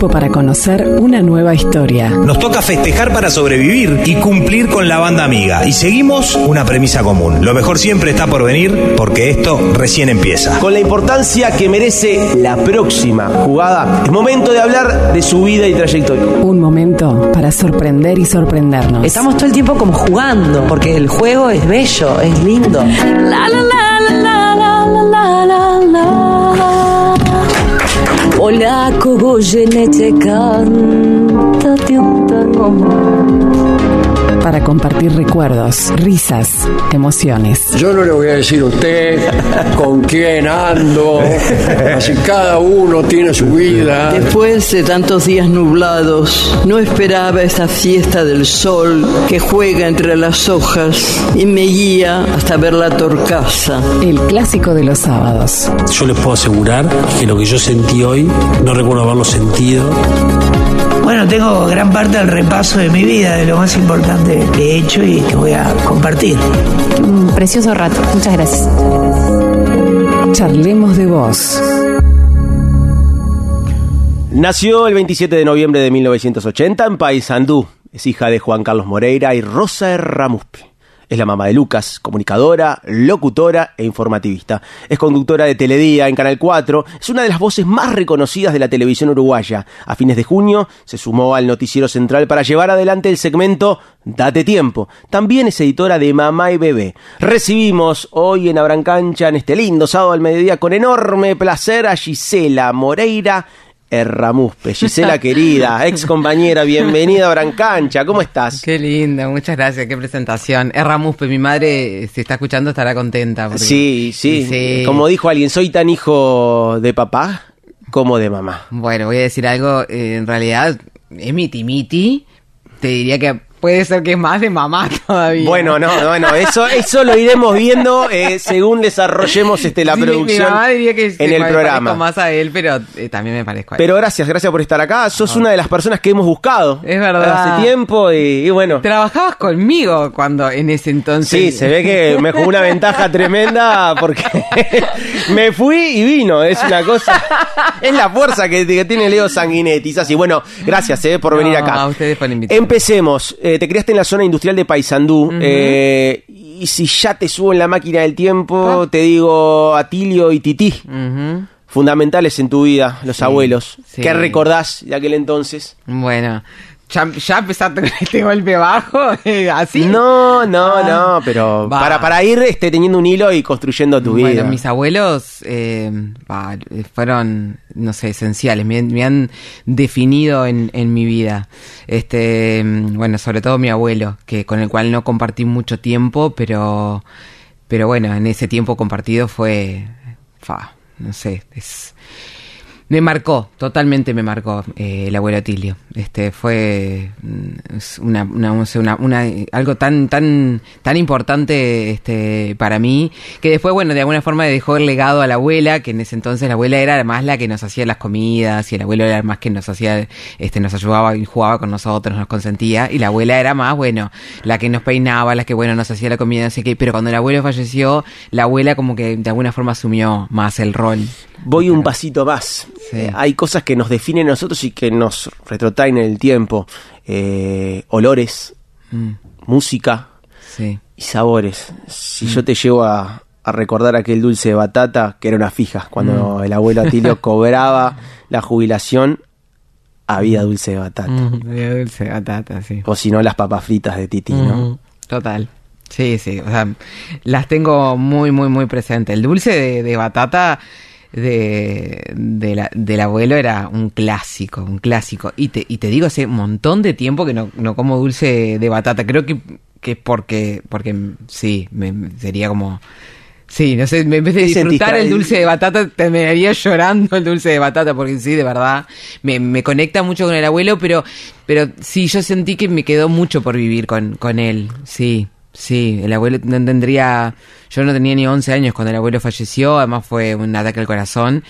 tiempo para conocer una nueva historia. Nos toca festejar para sobrevivir y cumplir con la banda amiga. Y seguimos una premisa común. Lo mejor siempre está por venir porque esto recién empieza. Con la importancia que merece la próxima jugada, es momento de hablar de su vida y trayectoria. Un momento para sorprender y sorprendernos. Estamos todo el tiempo como jugando, porque el juego es bello, es lindo. La, la, la, Polacco, go, jenete, cántate un um tango más. Para compartir recuerdos, risas, emociones. Yo no le voy a decir a usted con quién ando, así cada uno tiene su vida. Después de tantos días nublados, no esperaba esa fiesta del sol que juega entre las hojas y me guía hasta ver la torcaza. El clásico de los sábados. Yo les puedo asegurar que lo que yo sentí hoy, no recuerdo haberlo sentido. Bueno, tengo gran parte del repaso de mi vida, de lo más importante que he hecho y que voy a compartir. Un precioso rato. Muchas gracias. Charlemos de vos. Nació el 27 de noviembre de 1980 en Paysandú. Es hija de Juan Carlos Moreira y Rosa Ramuspe. Es la mamá de Lucas, comunicadora, locutora e informativista. Es conductora de Teledía en Canal 4. Es una de las voces más reconocidas de la televisión uruguaya. A fines de junio se sumó al noticiero central para llevar adelante el segmento Date Tiempo. También es editora de Mamá y Bebé. Recibimos hoy en Abrancancha, en este lindo sábado al mediodía, con enorme placer a Gisela Moreira Erramuspe. Gisela querida, ex compañera, bienvenida a Brancancha, ¿cómo estás? Qué linda, muchas gracias, qué presentación. Erramuspe, mi madre, si está escuchando, estará contenta. Sí, sí, Como dijo alguien, soy tan hijo de papá como de mamá. Bueno, voy a decir algo, eh, en realidad es miti miti. Te diría que Puede ser que es más de mamá todavía. Bueno, no, bueno, eso, eso lo iremos viendo eh, según desarrollemos este, la producción mi mamá diría que en el programa. más a él, pero eh, también me parezco a él. Pero gracias, gracias por estar acá. Sos una de las personas que hemos buscado. Es verdad. Hace tiempo y, bueno. Trabajabas conmigo cuando en ese entonces. Sí, se ve que me jugó una ventaja tremenda porque me fui y vino. Es una cosa. Es la fuerza que, tiene Leo Sanguinetti. Así, bueno, gracias eh, por venir acá. A ustedes por invitarme. Empecemos. Eh, te criaste en la zona industrial de Paysandú. Eh, y si ya te subo en la máquina del tiempo, ah. te digo Atilio y Tití. Fundamentales en tu vida, los abuelos. ¿Qué recordás de aquel entonces? Bueno, ya, ya empezaste con este golpe bajo, así. No, no, ah. no, pero para, para ir este, teniendo un hilo y construyendo tu vida. Bueno, mis abuelos eh, fueron, no sé, esenciales, me, han definido en, en, mi vida. Este, bueno, sobre todo mi abuelo, que con el cual no compartí mucho tiempo, pero, pero bueno, en ese tiempo compartido fue, fa, no sé, es me marcó, totalmente me marcó eh, el abuelo Tilio. Este fue mm, una, una, una, algo tan tan tan importante este para mí que después bueno de alguna forma dejó el legado a la abuela que en ese entonces la abuela era más la que nos hacía las comidas y el abuelo era más que nos hacía este nos ayudaba y jugaba con nosotros nos consentía y la abuela era más bueno la que nos peinaba la que bueno nos hacía la comida así que pero cuando el abuelo falleció la abuela como que de alguna forma asumió más el rol voy un pasito más. Eh, hay cosas que nos definen a nosotros y que nos retrotraen en el tiempo. Eh, olores, mm. música y sabores. Si mm. yo te llevo a, recordar aquel dulce de batata, que era una fija, cuando mm. el abuelo Atilio cobraba la jubilación, había dulce de batata. había dulce de batata, sí. O si no, las papas fritas de Titi, ¿no? Total. Sí, sí, o sea, las tengo muy, muy, muy presentes. El dulce de, de batata de, de la, del abuelo era un clásico, un clásico. Y te, y te digo, hace un montón de tiempo que no, no como dulce de batata. Creo que, que es porque, porque sí, me, sería como... Sí, no sé, en vez de disfrutar el dulce de batata, te me haría llorando el dulce de batata, porque sí, de verdad, me, me conecta mucho con el abuelo, pero, pero sí, yo sentí que me quedó mucho por vivir con, con él, sí. Sí, el abuelo no tendría, yo no tenía ni 11 años cuando el abuelo falleció, además fue un ataque al corazón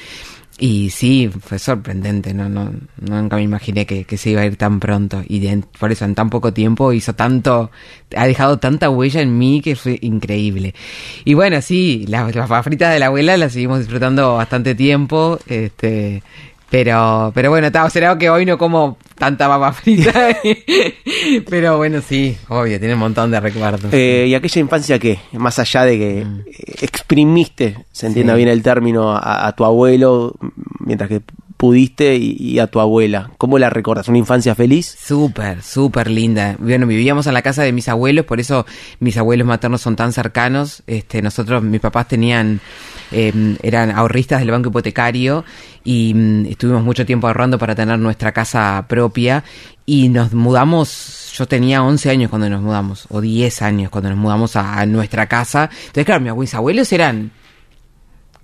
y sí, fue sorprendente, no, no, nunca me imaginé que, se iba a ir tan pronto y por eso en tan poco tiempo hizo tanto, ha dejado tanta huella en mí que fue increíble. Y bueno, sí, las, las fritas de la abuela las seguimos disfrutando bastante tiempo, este, Pero, pero bueno, está, será que hoy no como tanta papa frita. pero bueno, sí, obvio, tiene un montón de recuerdos. Eh, ¿Y aquella infancia qué? Más allá de que Mm. eh, exprimiste, se entienda Sí. bien el término, a, a tu abuelo, mientras que pudiste, y, y a tu abuela. ¿Cómo la recordas? ¿Una infancia feliz? Súper, súper linda. Bueno, vivíamos en la casa de mis abuelos, por eso mis abuelos maternos son tan cercanos. Este, nosotros, mis papás tenían, eh, eran ahorristas del banco hipotecario y mm, estuvimos mucho tiempo ahorrando para tener nuestra casa propia y nos mudamos, yo tenía 11 años cuando nos mudamos, o 10 años cuando nos mudamos a, a nuestra casa. Entonces, claro, mis abuelos eran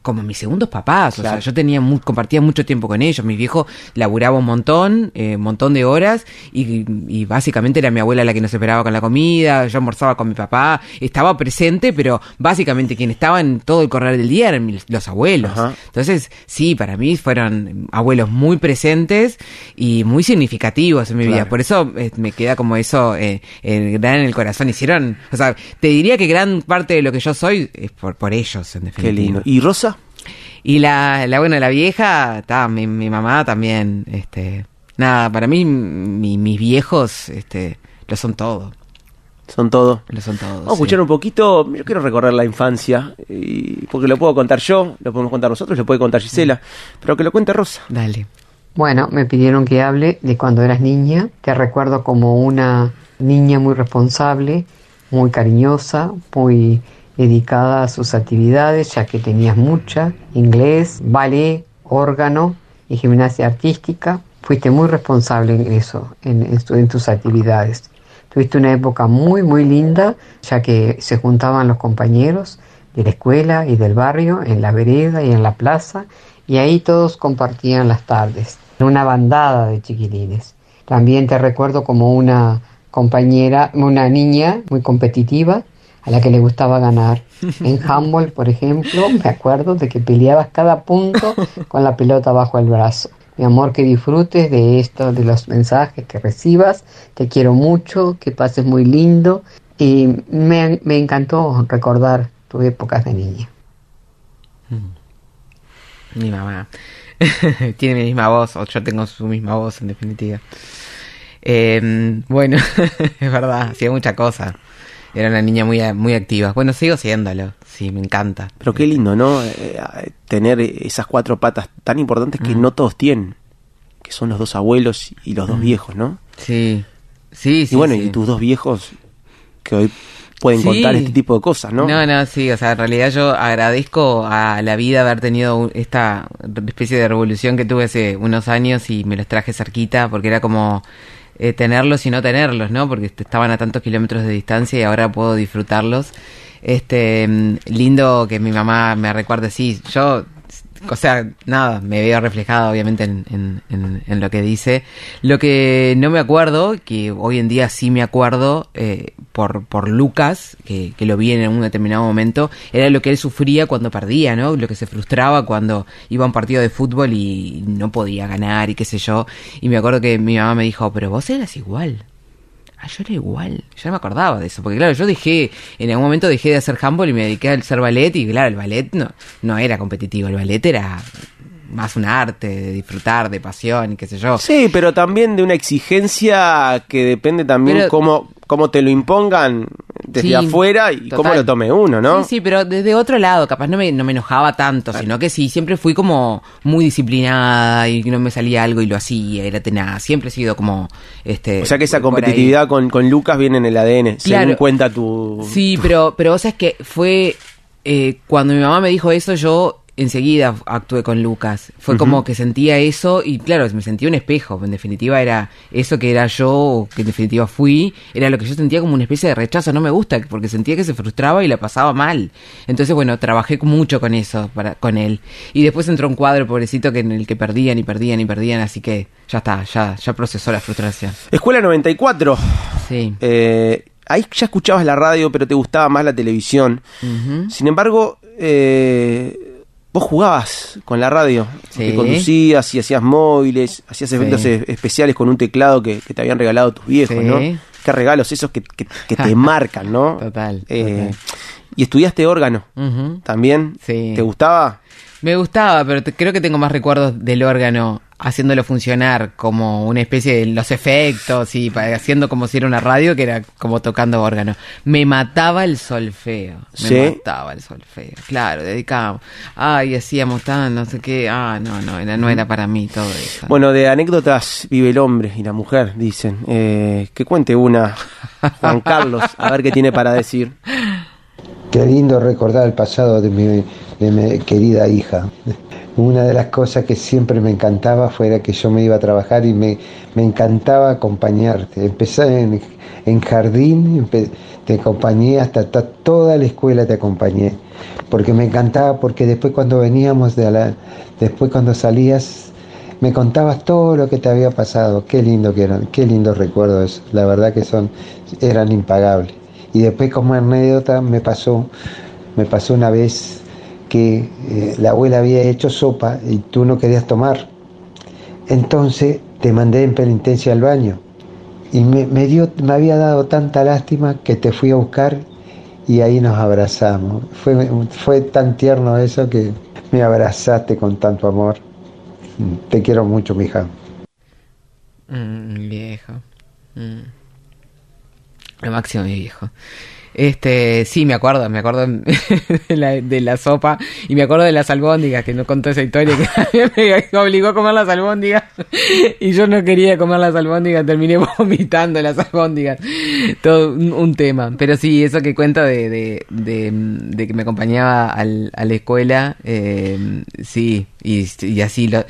como mis segundos papás. O sea, yo tenía mu- compartía mucho tiempo con ellos. Mi viejo laburaba un montón, eh, un montón de horas, y, y básicamente era mi abuela la que nos esperaba con la comida, yo almorzaba con mi papá, estaba presente, pero básicamente quien estaba en todo el correr del día eran mis- los abuelos. Entonces, sí, para mí fueron abuelos muy presentes y muy significativos en mi vida. Por eso eh, me queda como eso eh, eh, gran en el corazón. Hicieron, o sea, te diría que gran parte de lo que yo soy es por, por ellos, en Qué definitiva. lindo. ¿Y Rosa? Y la, la bueno, la vieja, ta, mi, mi mamá también, este, nada, para mí mi- mis viejos, este, lo son todo, Son todo. lo son todos. Vamos a escuchar un poquito, yo quiero recorrer la infancia, y, porque lo puedo contar yo, lo podemos contar nosotros, lo puede contar Gisela, pero que lo cuente Rosa. Dale. Bueno, me pidieron que hable de cuando eras niña. Te recuerdo como una niña muy responsable, muy cariñosa, muy dedicada a sus actividades, ya que tenías mucha, inglés, ballet, órgano y gimnasia artística. Fuiste muy responsable en eso, en, en en tus actividades. Tuviste una época muy, muy linda, ya que se juntaban los compañeros de la escuela y del barrio en la vereda y en la plaza, y ahí todos compartían las tardes. Una bandada de chiquilines. También te recuerdo como una compañera, una niña muy competitiva, a la que le gustaba ganar. En handball, por ejemplo, me acuerdo de que peleabas cada punto con la pelota bajo el brazo. Mi amor, que disfrutes de esto, de los mensajes que recibas. Te quiero mucho, que pases muy lindo. Y me, me encantó recordar tus épocas de niña. Mi mamá. Tiene mi misma voz, o yo tengo su misma voz, en definitiva. Eh, bueno, es verdad, hacía mucha cosa. Era una niña muy, muy activa. Bueno, sigo siéndolo. Sí, me encanta. Pero qué lindo, ¿no? Eh, eh, tener esas cuatro patas tan importantes que no todos tienen, que son los dos abuelos y los dos Mm. viejos, ¿no? Sí, sí, sí. y bueno, sí. y tus dos viejos que hoy pueden Sí. contar este tipo de cosas, ¿no? No, no, sí, o sea, en realidad yo agradezco a la vida haber tenido esta especie de revolución que tuve hace unos años y me los traje cerquita porque era como eh, tenerlos y no tenerlos, ¿no? Porque est- estaban a tantos kilómetros de distancia y ahora puedo disfrutarlos. Este, mm, lindo que mi mamá me recuerde, sí, yo, o sea, nada, me veo reflejado obviamente en, en- en- en lo que dice. Lo que no me acuerdo, que hoy en día sí me acuerdo, eh, por, por Lucas, que, que lo vi en un determinado momento, era lo que él sufría cuando perdía, ¿no? Lo que se frustraba cuando iba a un partido de fútbol y no podía ganar y qué sé yo. Y me acuerdo que mi mamá me dijo, pero vos eras igual. Ah, yo era igual. Yo no me acordaba de eso. Porque claro, yo dejé, en algún momento dejé de hacer handball y me dediqué a hacer ballet. Y claro, el ballet no, no era competitivo. El ballet era más un arte, de disfrutar, de pasión y qué sé yo. Sí, pero también de una exigencia que depende también Pero- cómo, cómo te lo impongan desde Sí, afuera y cómo lo tome uno, ¿no? Sí, sí, pero desde otro lado, capaz no me, no me enojaba tanto, sino que sí, siempre fui como muy disciplinada y no me salía algo y lo hacía, era tenaz, siempre he sido como, este... O sea que esa competitividad con, con Lucas viene en el ADN, según Claro. cuenta tu... Sí, pero, pero vos sabés que fue, eh, cuando mi mamá me dijo eso, yo enseguida actué con Lucas. Fue como que sentía eso y claro, me sentía un espejo. En definitiva era eso que era yo, o que en definitiva fui, era lo que yo sentía como una especie de rechazo. No me gusta porque sentía que se frustraba y la pasaba mal. Entonces, bueno, trabajé mucho con eso, para, con él. Y después entró un cuadro, pobrecito, que en el que perdían y perdían y perdían, así que ya está, ya, ya procesó la frustración. Escuela 94. Sí. Eh, ahí ya escuchabas la radio, pero te gustaba más la televisión. Sin embargo, eh, vos jugabas con la radio, Sí. que conducías y hacías móviles, hacías efectos Sí. especiales con un teclado que, que te habían regalado tus viejos, Sí. ¿no? Qué regalos esos que, que- que te marcan, ¿no? Total, Eh, total. y estudiaste órgano Ujú. también. Sí. ¿Te gustaba? Me gustaba, pero te- creo que tengo más recuerdos del órgano haciéndolo funcionar como una especie de los efectos y pa- haciendo como si era una radio que era como tocando órgano. Me mataba el solfeo. Me ¿Sí? mataba el solfeo. Claro, dedicábamos. Ay, hacíamos tan, no sé qué. Ah, no, no, era, no era para mí todo eso. Bueno, de anécdotas vive el hombre y la mujer, dicen. Eh, que cuente una, Juan Carlos, a ver qué tiene para decir. Qué lindo recordar el pasado de mi, de mi querida hija. Una de las cosas que siempre me encantaba fuera que yo me iba a trabajar y me, me encantaba acompañarte. Empecé en, en jardín, te acompañé hasta, hasta toda la escuela te acompañé. Porque me encantaba, porque después cuando veníamos de la, después cuando salías, me contabas todo lo que te había pasado. Qué lindo que eran, qué lindos recuerdos. La verdad que son, eran impagables. Y después como anécdota me pasó, me pasó una vez eh, la abuela había hecho sopa y tú no querías tomar. Entonces te mandé en penitencia al baño. Y me, dio, me había dado tanta lástima que te fui a buscar y ahí nos abrazamos. Fue, fue tan tierno eso que me abrazaste con tanto amor. Te quiero mucho, mija. Mm, viejo. Mm. Lo máximo, mi viejo. Este, sí, me acuerdo, me acuerdo de la, de la sopa y me acuerdo de las albóndigas, que no contó esa historia, que me obligó a comer las albóndigas y yo no quería comer las albóndigas, terminé vomitando las albóndigas. Todo un, un tema. Pero sí, eso que cuenta de, de, de, de que me acompañaba al, a la escuela, eh, sí, y, y así, lo,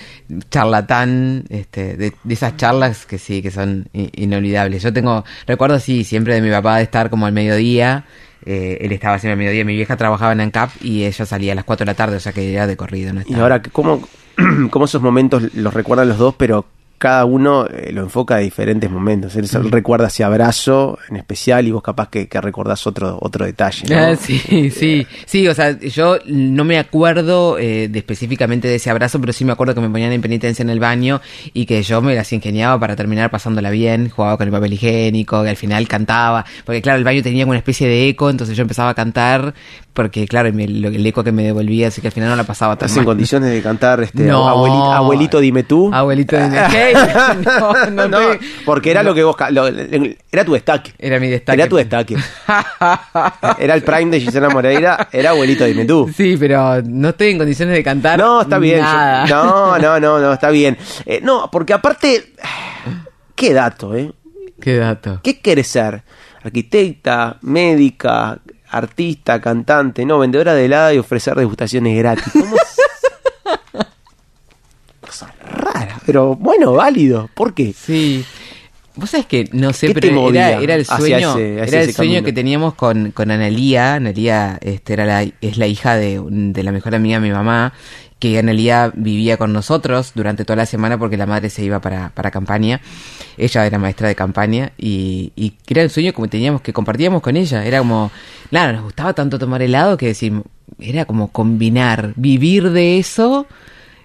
charlatán, este, de, de esas charlas que sí, que son inolvidables. Yo tengo, recuerdo sí, siempre de mi papá de estar como al mediodía, eh, él estaba siempre al mediodía, mi vieja trabajaba en ANCAP y ella salía a las 4 de la tarde, o sea que era de corrido, ¿no? Y ahora, ¿cómo, cómo esos momentos los recuerdan los dos, pero cada uno eh, lo enfoca de diferentes momentos? Él, él recuerda ese abrazo en especial y vos capaz que, que recordás otro, otro detalle. ¿no? Ah, sí, sí, sí, o sea, yo no me acuerdo eh, de específicamente de ese abrazo, pero sí me acuerdo que me ponían en penitencia en el baño y que yo me las ingeniaba para terminar pasándola bien, jugaba con el papel higiénico, que al final cantaba, porque claro, el baño tenía como una especie de eco, entonces yo empezaba a cantar, porque claro, el eco que me devolvía, así que al final no la pasaba tan ¿Estás en condiciones de cantar este, No. abuelito, abuelito, dime tú? Abuelito, dime ¿Qué? No, no, No, porque era lo que vos... lo- era tu destaque. Era mi destaque. Era tu destaque. era el prime de Gisela Moreira, era abuelito, dime tú. Sí, pero no estoy en condiciones de cantar. No, está bien. yo- no, no, no, no, está bien. Eh, no, porque aparte, qué dato, ¿eh? Qué dato. ¿Qué querés ser? Arquitecta, médica, artista, cantante, no, vendedora de helada y ofrecer degustaciones gratis. ¿Cómo es? Cosa rara, pero bueno, válido. ¿Por qué? Sí. Vos sabés que no sé, ¿Qué te pero era, era el sueño, ese- era el sueño camino? que teníamos con, con Analía. Analía este, era la, es la hija de, de la mejor amiga de mi mamá, que Analía vivía con nosotros durante toda la semana porque la madre se iba para, para campaña. Ella era maestra de campaña y, y era el sueño como teníamos, que compartíamos con ella. Era como, claro, nos gustaba tanto tomar helado que decir, era como combinar, vivir de eso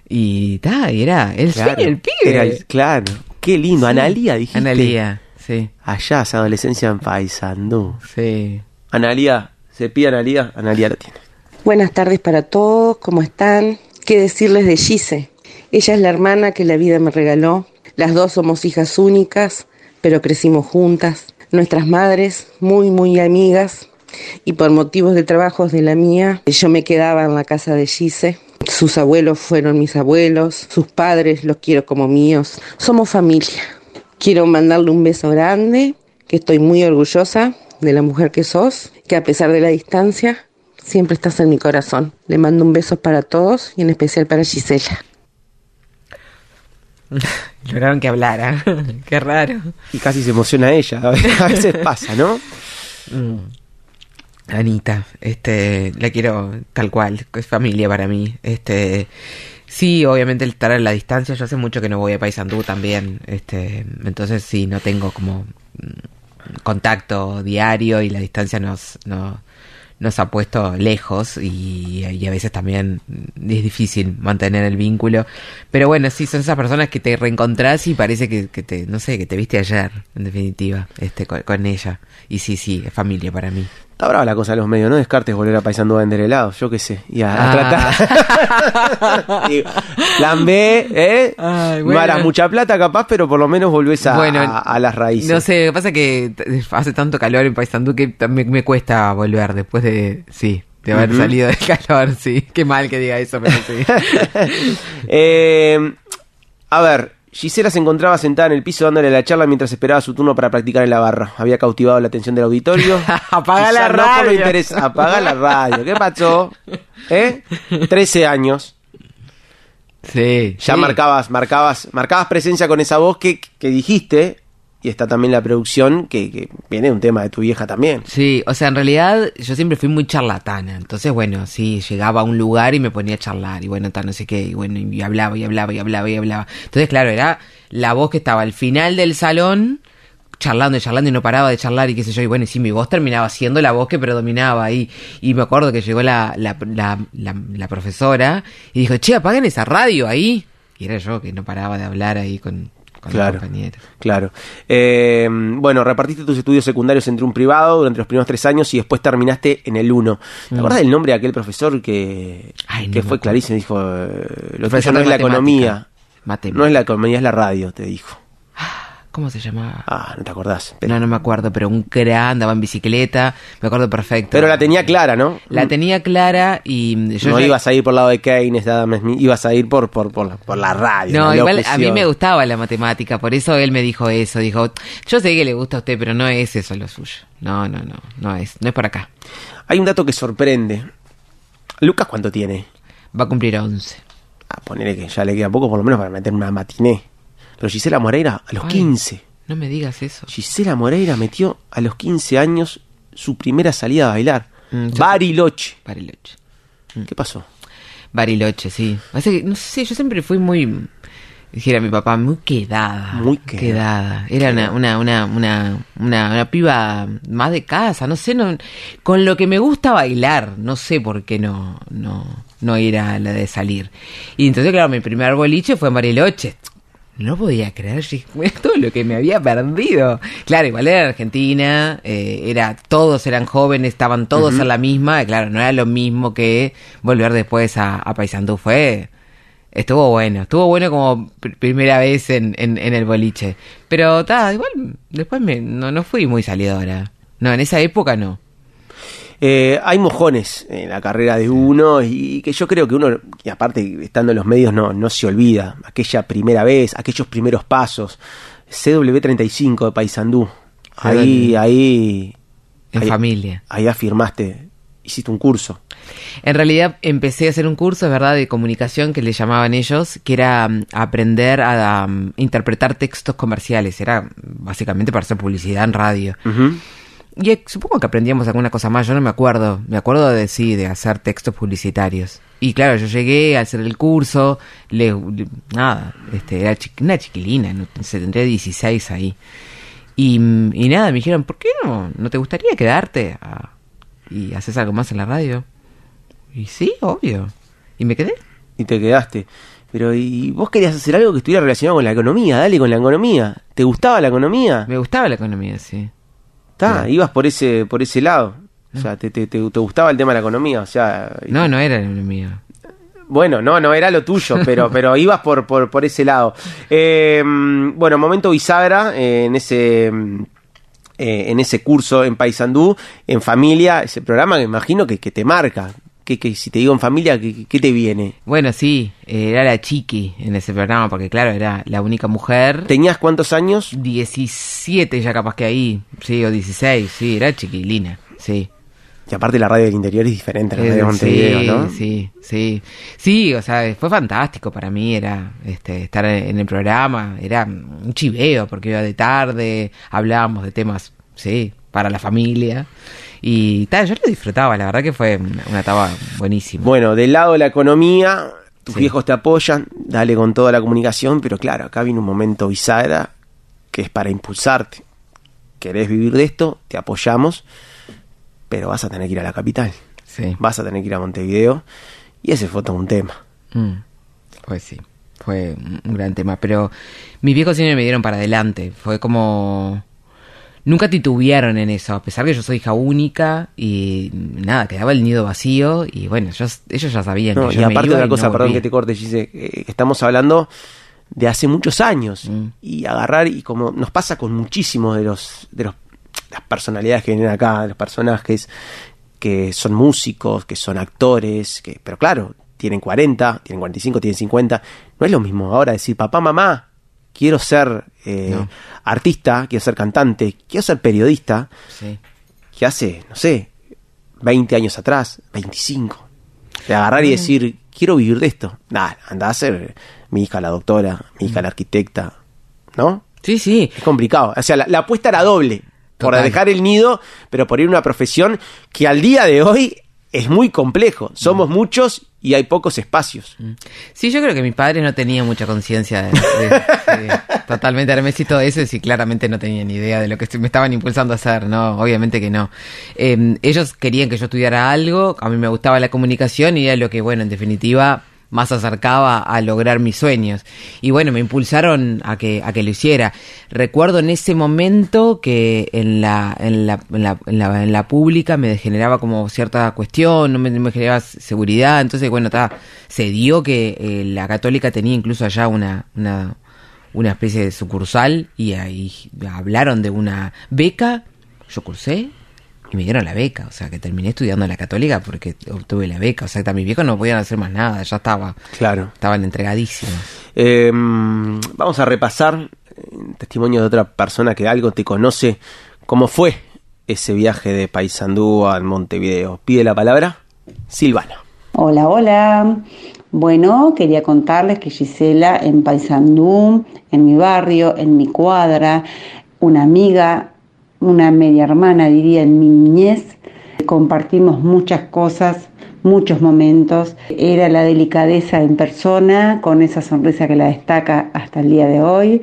y ta, y era el Claro, sueño del pibe. era el- claro, qué lindo. Sí. Analía, dijiste. Analía, sí. Allá, esa adolescencia en Paysandú. Sí. Analía, se pide Analía, Analía lo tiene. Buenas tardes para todos, ¿cómo están? ¿Qué decirles de Gise? Ella es la hermana que la vida me regaló. Las dos somos hijas únicas, pero crecimos juntas. Nuestras madres, muy, muy amigas. Y por motivos de trabajos de la mía, yo me quedaba en la casa de Gise. Sus abuelos fueron mis abuelos, sus padres los quiero como míos. Somos familia. Quiero mandarle un beso grande, que estoy muy orgullosa de la mujer que sos, que a pesar de la distancia, siempre estás en mi corazón. Le mando un beso para todos y en especial para Gisela. Lograron que hablara. Qué raro. Y casi se emociona ella. A veces pasa, ¿no? Mm. Anita, este, la quiero tal cual, es familia para mí. Este, sí, obviamente el estar a la distancia, yo hace mucho que no voy a Paysandú también, este, entonces sí, no tengo como mm, contacto diario y la distancia nos, no- nos ha puesto lejos y, a veces también es difícil mantener el vínculo. Pero bueno, sí, son esas personas que te reencontrás y parece que, que te, no sé, que te viste ayer, en definitiva, este, con, con ella. Y sí, sí, es familia para mí. Está brava la cosa de los medios, no descartes volver a Paisandú a vender helados, yo qué sé. Y a, a Ah. tratar. Digo, B, ¿eh? Ay, bueno. mucha plata capaz, pero por lo menos volvés a, Bueno, a, a las raíces. No sé, lo que pasa es que hace tanto calor en Paysandú que me cuesta volver después de, sí, de haber salido del calor, sí. Qué mal que diga eso, pero sí. Eh, a ver, Gisela se encontraba sentada en el piso dándole la charla mientras esperaba su turno para practicar en la barra. Había cautivado la atención del auditorio. Apaga Quizá la no radio. Apaga la radio. ¿Qué pasó? ¿Eh? 13 años. Sí. Ya sí. marcabas, marcabas, marcabas presencia con esa voz que, que dijiste. Y está también la producción que, que viene un tema de tu vieja también. Sí, o sea, en realidad yo siempre fui muy charlatana. Entonces, bueno, sí, llegaba a un lugar y me ponía a charlar. Y bueno, tal, no sé qué. Y bueno, y hablaba y hablaba y hablaba y hablaba. Entonces, claro, era la voz que estaba al final del salón, charlando y charlando y no paraba de charlar y qué sé yo. Y bueno, y sí, mi voz terminaba siendo la voz que predominaba ahí. Y me acuerdo que llegó la, la, la, la, la profesora y dijo, che, apaguen esa radio ahí. Y era yo que no paraba de hablar ahí con, con Claro. Claro. Eh, bueno, repartiste tus estudios secundarios entre un privado durante los primeros tres años y después terminaste en el uno. ¿Te Mm. acuerdas del nombre de aquel profesor que, Ay, no que me fue clarísimo? Dijo, eh, lo Profesor no es la economía. Matemática. No es la economía, es la radio, te dijo. ¿Cómo se llamaba? Ah, no te acordás. No, no me acuerdo, pero un cra andaba en bicicleta, me acuerdo perfecto. Pero la tenía clara, ¿no? La tenía clara y yo no ya- ibas a ir por el lado de Keynes, Adam Smith, ibas a ir por, por, por, la, por la radio. No, la igual a mí me gustaba la matemática, por eso él me dijo eso, dijo, yo sé que le gusta a usted, pero no es eso lo suyo. No, no, no, no es, no es por acá. Hay un dato que sorprende. Lucas, ¿cuánto tiene? Va a cumplir 11. Ah, ponele que ya le queda poco por lo menos para meter una matiné. Pero Gisela Moreira a los Ay. 15. No me digas eso. Gisela Moreira metió a los 15 años su primera salida a bailar. Mm, Bariloche. Bariloche. ¿Qué pasó? Bariloche, sí. Así que, no sé, yo siempre fui muy, dijera mi papá, muy quedada. Muy quedada. Era una, una, una, una, una, una piba más de casa, no sé, no, con lo que me gusta bailar, no sé por qué no, no, no ir a la de salir. Y entonces, claro, mi primer boliche fue en Bariloche. No podía creer todo lo que me había perdido. Claro, igual era Argentina, eh, era todos eran jóvenes, estaban todos Ujú. en la misma, y claro, no era lo mismo que volver después a, a Paysandú. Fue, estuvo bueno, estuvo bueno como pr- primera vez en, en, en el boliche. Pero ta, igual después me, no, no fui muy salidora. No, en esa época no. Eh, hay mojones en la carrera de uno y que yo creo que uno, y aparte estando en los medios, no, no se olvida. Aquella primera vez, aquellos primeros pasos. CW35 de Paysandú. Ahí, ahí. En ahí- familia. Ahí afirmaste, hiciste un curso. En realidad empecé a hacer un curso, es verdad, de comunicación que le llamaban ellos, que era mm, aprender a mm, interpretar textos comerciales. Era básicamente para hacer publicidad en radio. Y eh, supongo que aprendíamos alguna cosa más, yo no me acuerdo. Me acuerdo de sí, de hacer textos publicitarios. Y claro, yo llegué a hacer el curso, le, le- nada, este, era una chiquilina, no, se tendría 16 ahí. Y, mm, y nada, me dijeron, ¿por qué no? ¿No te gustaría quedarte a- y haces algo más en la radio? Y sí, obvio. Y me quedé. Y te quedaste. Pero, ¿y vos querías hacer algo que estuviera relacionado con la economía? Dale con la economía. ¿Te gustaba la economía? Me gustaba la economía, sí. Está, ibas por ese, por ese lado. O sea, te, te, te- te gustaba el tema de la economía. O sea, No, no era la economía. Bueno, no, no era lo tuyo, pero, pero ibas por, por, por ese lado. Eh, bueno, momento bisagra eh, en ese eh, en ese curso en Paysandú, en familia, ese programa que me imagino que, que te marca. Que, que si te digo en familia, ¿qué, qué te viene? Bueno, sí, eh, era la chiqui en ese programa, porque claro, era la única mujer. ¿Tenías cuántos años? 17 ya capaz que ahí, sí, o 16, sí, era chiquilina, sí. Y aparte la radio del interior es diferente a la radio de Montevideo, sí, ¿no? sí, sí. Sí, o sea, fue fantástico para mí, era este, estar en el programa, era un chiveo, porque iba de tarde, hablábamos de temas, sí, para la familia. Y tal, yo lo disfrutaba, la verdad que fue una, etapa buenísima. Bueno, del lado de la economía, tus Sí. viejos te apoyan, dale con toda la comunicación, pero claro, acá viene un momento bisagra que es para impulsarte. ¿Querés vivir de esto? Te apoyamos, pero vas a tener que ir a la capital. Sí. Vas a tener que ir a Montevideo y ese fue todo un tema. Mm, Pues sí, fue un un gran tema. Pero mis viejos siempre me dieron para adelante. Fue como. Nunca titubearon en eso, a pesar que yo soy hija única y nada, quedaba el nido vacío y bueno, ellos, ellos ya sabían No, que y yo me aparte iba de la y cosa, no perdón que te corte, Gise, eh, estamos hablando de hace muchos años Mm. y agarrar y como nos pasa con muchísimos de los de los las personalidades que vienen acá, de los personajes que son músicos, que son actores, que pero claro, tienen 40, tienen 45, tienen 50, no es lo mismo ahora decir papá, mamá, quiero ser eh, No. artista, quiero ser cantante, quiero ser periodista, Sí. que hace, no sé, 20 años atrás, 25. De agarrar y decir, quiero vivir de esto. Nada, anda a ser mi hija la doctora, mi hija la arquitecta, ¿no? Sí, sí. Es complicado. O sea, la, la apuesta era doble. Por Total. dejar el nido, pero por ir a una profesión que al día de hoy es muy complejo. Somos muchos y hay pocos espacios. Sí, yo creo que mis padres no tenían mucha conciencia de, de- de totalmente Hermes y todo eso, y claramente no tenían ni idea de lo que me estaban impulsando a hacer, no, obviamente que no. Eh, ellos querían que yo estudiara algo, a mí me gustaba la comunicación y era lo que, bueno, en definitiva más acercaba a lograr mis sueños. Y bueno, me impulsaron a que, a que lo hiciera. Recuerdo en ese momento que en la, en la, en la, en la, en la pública me generaba como cierta cuestión, no me, no me generaba seguridad. Entonces, bueno, ta, se dio que eh, la católica tenía incluso allá una, una, una especie de sucursal y ahí hablaron de una beca. Yo cursé y me dieron la beca, o sea que terminé estudiando en la católica porque obtuve la beca, o sea que mis viejos no podían hacer más nada, ya estaba, Claro. estaban entregadísimos. Eh, vamos a repasar el testimonio de otra persona que algo te conoce. ¿Cómo fue ese viaje de Paysandú a Montevideo? Pide la palabra Silvana. Hola, hola. Bueno, quería contarles que Gisela en Paysandú, en mi barrio, en mi cuadra, una amiga, una media hermana diría en mi niñez, compartimos muchas cosas, muchos momentos. Era la delicadeza en persona, con esa sonrisa que la destaca hasta el día de hoy,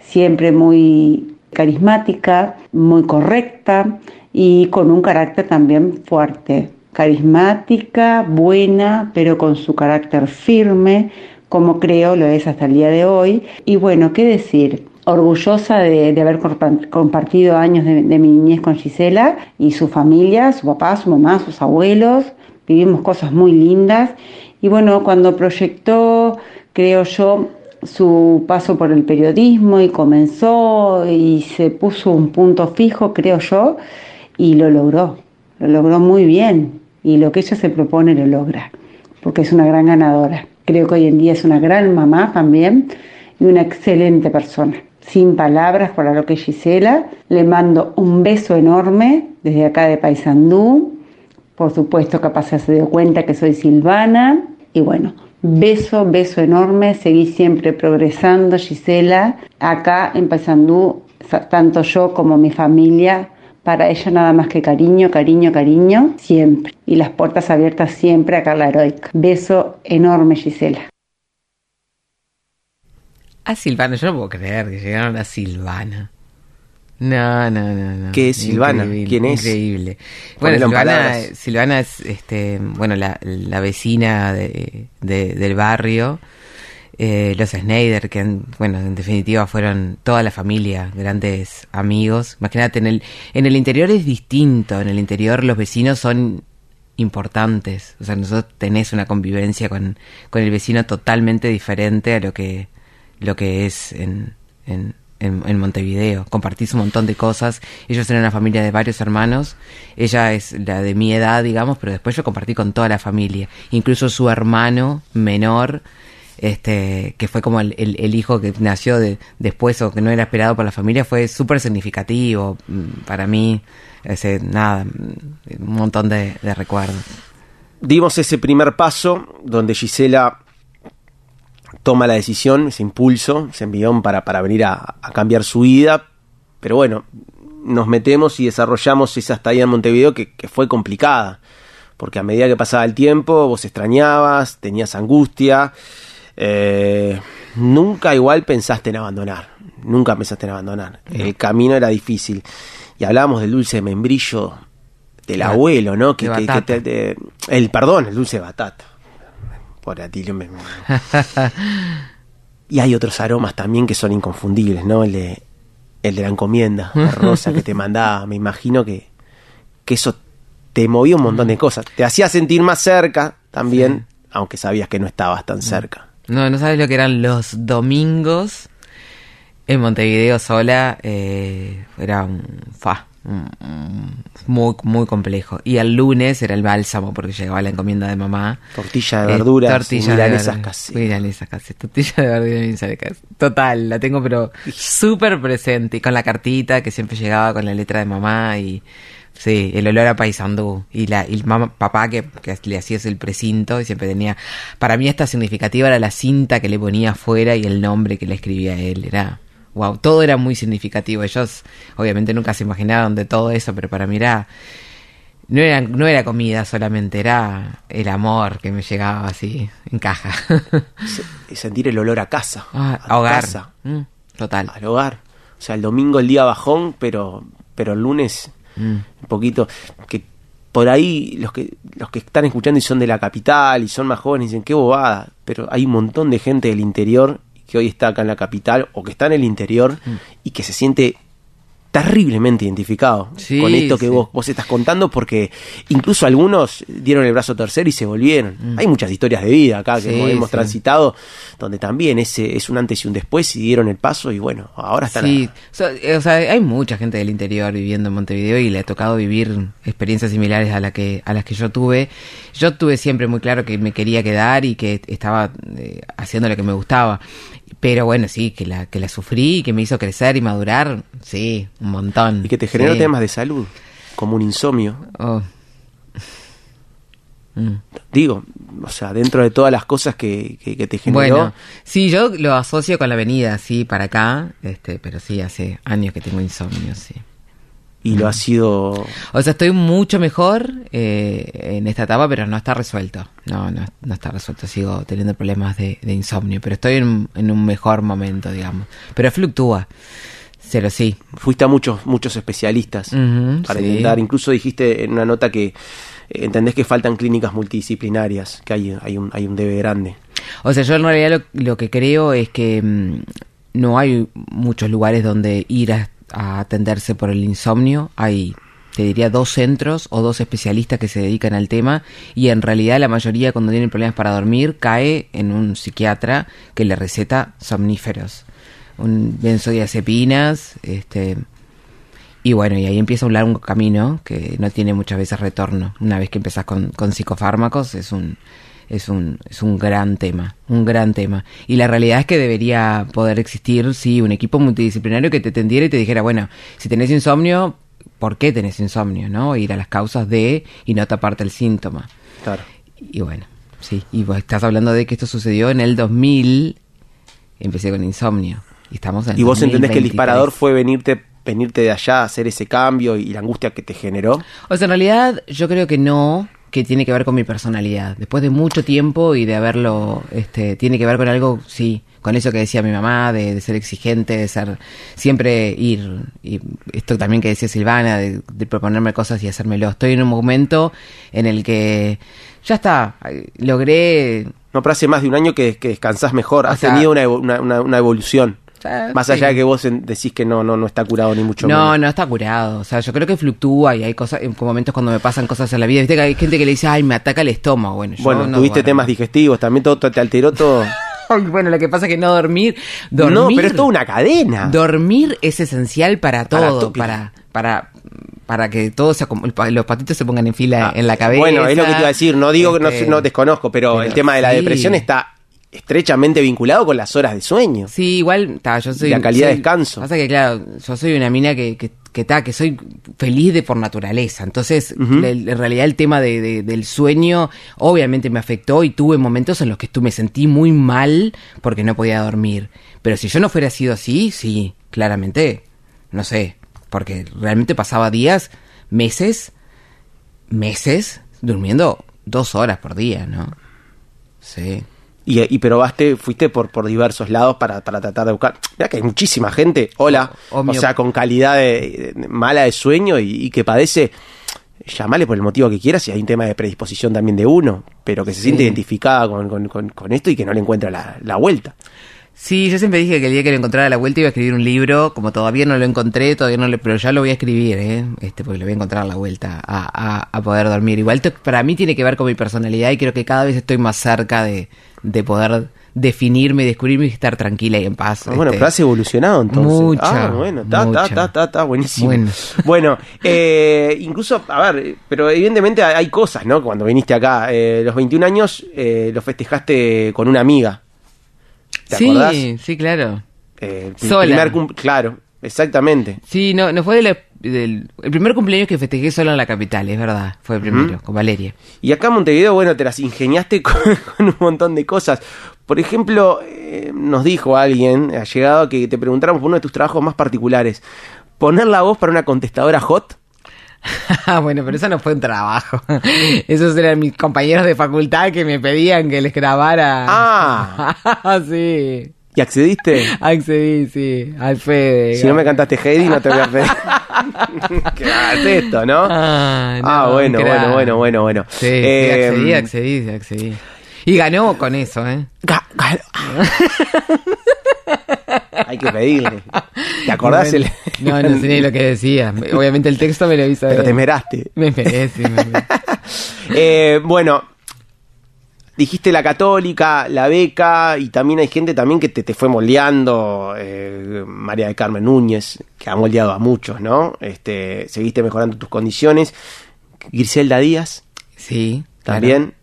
siempre muy carismática, muy correcta y con un carácter también fuerte carismática, buena, pero con su carácter firme, como creo lo es hasta el día de hoy. Y bueno, ¿qué decir? Orgullosa de, haber compa- compartido años de, de mi niñez con Gisela y su familia, su papá, su mamá, sus abuelos. Vivimos cosas muy lindas. Y bueno, cuando proyectó, creo yo, su paso por el periodismo y comenzó y se puso un punto fijo, creo yo, y lo logró, lo logró muy bien y lo que ella se propone lo logra, porque es una gran ganadora. Creo que hoy en día es una gran mamá también y una excelente persona. Sin palabras para lo que es Gisela, le mando un beso enorme desde acá de Paysandú. Por supuesto, capaz ya se dio cuenta que soy Silvana. Y bueno, beso, beso enorme. Seguí siempre progresando, Gisela. Acá en Paysandú, sa- tanto yo como mi familia, para ella nada más que cariño, cariño, cariño, siempre. Y las puertas abiertas siempre a Carla Heroica. Beso enorme, Gisela. A Silvana, yo no puedo creer que llegaron a Silvana. No, no, no, no. ¿Qué es Silvana? Increíble, ¿Quién es? Increíble. Bueno, Silvana. Silvana es, este, bueno, la, la vecina de, de- del barrio. Eh, los Snyder, que en- bueno, en definitiva fueron toda la familia, grandes amigos. Imagínate, en el, en el interior es distinto. En el interior los vecinos son importantes. O sea, nosotros tenés una convivencia con, con el vecino totalmente diferente a lo que, lo que es en, en, en, Montevideo. Compartís un montón de cosas. Ellos eran una familia de varios hermanos. Ella es la de mi edad, digamos, pero después yo compartí con toda la familia. Incluso su hermano menor, este, que fue como el, el- hijo que nació de, después o que no era esperado por la familia, fue súper significativo mm, para mí. Ese, nada, mm, un montón de recuerdos. Dimos ese primer paso donde Gisela toma la decisión, ese impulso, ese envión para, para venir a, a cambiar su vida. Pero bueno, nos metemos y desarrollamos esa estadía en Montevideo que, que fue complicada. Porque a medida que pasaba el tiempo, vos extrañabas, tenías angustia. eh, nunca igual pensaste en abandonar. Nunca pensaste en abandonar. El camino era difícil. Y hablábamos del dulce de membrillo del De- abuelo, ¿no? Que, de que- que batata. te- te- el perdón, el dulce de batata. Por Atilio Y hay otros aromas también que son inconfundibles, ¿no? El de, El de la encomienda, la rosa que te mandaba. Me imagino que, que eso te movía un montón de cosas. Te hacía sentir más cerca también, aunque sabías que no estabas tan cerca. No, no sabes lo que eran los domingos en Montevideo sola. Eh, era un fa. un- un- Muy, muy complejo. Y el lunes era el bálsamo porque llegaba la encomienda de mamá. Tortilla de Eh, verduras, tortilla de milanesas verduras. caseras. Milanesas caseras. Tortilla de verduras milanesas caseras. Total, la tengo pero súper presente. Y con la cartita que siempre llegaba con la letra de mamá y... Sí, el olor a paisandú. Y, la, y el mamá, papá que, que le hacías el precinto y siempre tenía... Para mí esta significativa era la cinta que le ponía afuera y el nombre que le escribía a él. Era... Wow, todo era muy significativo. Ellos obviamente nunca se imaginaron de todo eso, pero para mí era... No era, no era comida solamente, era el amor que me llegaba así, en caja. Y sentir el olor a casa. Ah, a hogar. casa, Mm, total. al hogar. O sea, el domingo el día bajón, pero, pero el lunes Mm. un poquito. Que por ahí los que, los que están escuchando y son de la capital y son más jóvenes dicen, qué bobada. Pero hay un montón de gente del interior que hoy está acá en la capital o que está en el interior Mm. y que se siente terriblemente identificado Sí, con esto que sí. vos, vos estás contando porque incluso algunos dieron el brazo tercero y se volvieron. Hay muchas historias de vida acá que Mm. Sí, hemos, transitado donde también ese es un antes y un después y dieron el paso y bueno, ahora están Sí, eh, o sea, hay mucha gente del interior viviendo en Montevideo y le ha tocado vivir experiencias similares a la que a las que yo tuve. Yo tuve siempre muy claro que me quería quedar y que estaba eh, haciendo lo que me gustaba. Pero bueno, sí, que la que la sufrí que me hizo crecer y madurar, sí, un montón. y que te generó Sí. temas de salud, como un insomnio. Oh. Mm. Digo, o sea, dentro de todas las cosas que, que, que te generó, Bueno, sí, yo lo asocio con la avenida, sí, para acá, este, pero sí, hace años que tengo insomnio, sí. Y lo ha sido O sea, estoy mucho mejor eh, en esta etapa, pero no está resuelto. No, no, no está resuelto. Sigo teniendo problemas de, de insomnio, pero estoy en, en un mejor momento, digamos. Pero fluctúa. Pero sí. fuiste a muchos muchos especialistas para sí. intentar incluso dijiste en una nota que eh, entendés que faltan clínicas multidisciplinarias que hay hay un hay un debe grande O sea, yo en realidad lo, lo que creo es que mm, no hay muchos lugares donde ir a, a atenderse por el insomnio. Hay, te diría, dos centros o dos especialistas que se dedican al tema y en realidad la mayoría cuando tienen problemas para dormir cae en un psiquiatra que le receta somníferos. Un benzodiazepinas, este... Y bueno, y ahí empieza un largo camino que no tiene muchas veces retorno. Una vez que empezás con, con psicofármacos es un, es un, es un gran tema, un gran tema. Y la realidad es que debería poder existir, sí, un equipo multidisciplinario que te tendiera y te dijera, bueno, si tenés insomnio, ¿por qué tenés insomnio? ¿No? Ir a las causas de y no taparte el síntoma. claro Y bueno, sí, y vos estás hablando de que esto sucedió en el 2000, empecé con insomnio. Y estamos en y vos entendés que el 2023. disparador fue venirte venirte de allá a hacer ese cambio y la angustia que te generó O sea, en realidad yo creo que no, que tiene que ver con mi personalidad. Después de mucho tiempo y de haberlo, este, tiene que ver con algo, sí, con eso que decía mi mamá, de, de ser exigente, de ser, siempre ir, y esto también que decía Silvana, de, de proponerme cosas y hacérmelo. Estoy en un momento en el que ya está, logré... no pero hace más de un año que, que descansás mejor has sea- tenido una- una evolución Ya, más sí. allá de que vos decís que no no no está curado ni mucho No, menos no está curado. O sea, yo creo que fluctúa y hay cosas, en momentos cuando me pasan cosas en la vida. Viste que hay gente que le dice, ay, me ataca el estómago. Bueno, yo bueno no, tuviste bueno. temas digestivos también todo, todo te alteró todo Bueno, lo que pasa es que no dormir, dormir. no pero es toda una cadena Dormir es esencial para Para todo, todo. para, para, para que todos se los patitos se pongan en fila en la cabeza. Ah, Bueno, es lo que te iba a decir, no digo que no, Este, no desconozco, pero, pero el tema de la sí. depresión está estrechamente vinculado con las horas de sueño. Sí, igual, ta, yo soy. La calidad de soy- descanso. Pasa que, claro, yo soy una mina que, que, que, ta, que soy feliz de por naturaleza. Entonces, en realidad, el tema de, de- del sueño, obviamente me afectó y tuve momentos en los que tú me sentí muy mal porque no podía dormir. Pero si yo no fuera sido así, sí, claramente, no sé, porque realmente pasaba días, meses, meses, durmiendo dos horas por día, ¿no? Sí. Y, y probaste, fuiste por, por diversos lados para, para tratar de buscar. Mira que hay muchísima gente, hola, O- sea, con calidad de, de- mala de sueño y, y que padece, llamale por el motivo que quieras, si hay un tema de predisposición también de uno, pero que se siente Sí. identificada con, con- con- con esto y que no le encuentra la, la vuelta. Sí, yo siempre dije que el día que lo encontrara a la vuelta iba a escribir un libro, como todavía no lo encontré, todavía no lo, pero ya lo voy a escribir, ¿eh? este, porque lo voy a encontrar a la vuelta a, a, a poder dormir. Igual te- para mí tiene que ver con mi personalidad y creo que cada vez estoy más cerca de, de poder definirme, descubrirme y estar tranquila y en paz. Ah, bueno, este. pero has evolucionado entonces. Mucho, Ah, bueno, está, está, mucho. está, está, está buenísimo. Bueno. Bueno, eh, incluso, a ver, pero evidentemente hay hay cosas, ¿no? Cuando viniste acá, eh, los 21 años eh, los festejaste con una amiga. ¿Te sí, acordás? sí, claro. Eh, Sola. primer claro, exactamente. Sí, no, no fue de la- del el primer cumpleaños que festejé solo en la capital, es verdad, fue el primero, con Valeria. Y acá en Montevideo, bueno, te las ingeniaste con, con un montón de cosas. Por ejemplo, eh, nos dijo alguien, ha llegado, que te preguntáramos por uno de tus trabajos más particulares. Poner la voz para una contestadora hot. Ah, bueno, pero eso no fue un trabajo. Esos eran mis compañeros de facultad que me pedían que les grabara. Ah. sí. ¿Y accediste? Accedí, sí. Al Fede. Si no me cantaste Heidi, no te voy a pedir. ¿Qué es esto, no? Ah, no, Ah, bueno, bueno, bueno, bueno, bueno. Sí, sí, Eh, accedí, accedí, accedí. Y ganó con eso, ¿eh? Hay que pedirle. ¿Te acordás? El- No, no sé ni lo que decía. Obviamente el texto me lo hizo. Pero te esmeraste. Me esmeré, sí, me. Eh, bueno, dijiste la católica, la beca, y también hay gente también que te, te fue moldeando, eh, María de Carmen Núñez, que ha moldeado a muchos, ¿no? Este, seguiste mejorando tus condiciones. Griselda Díaz, Sí. también.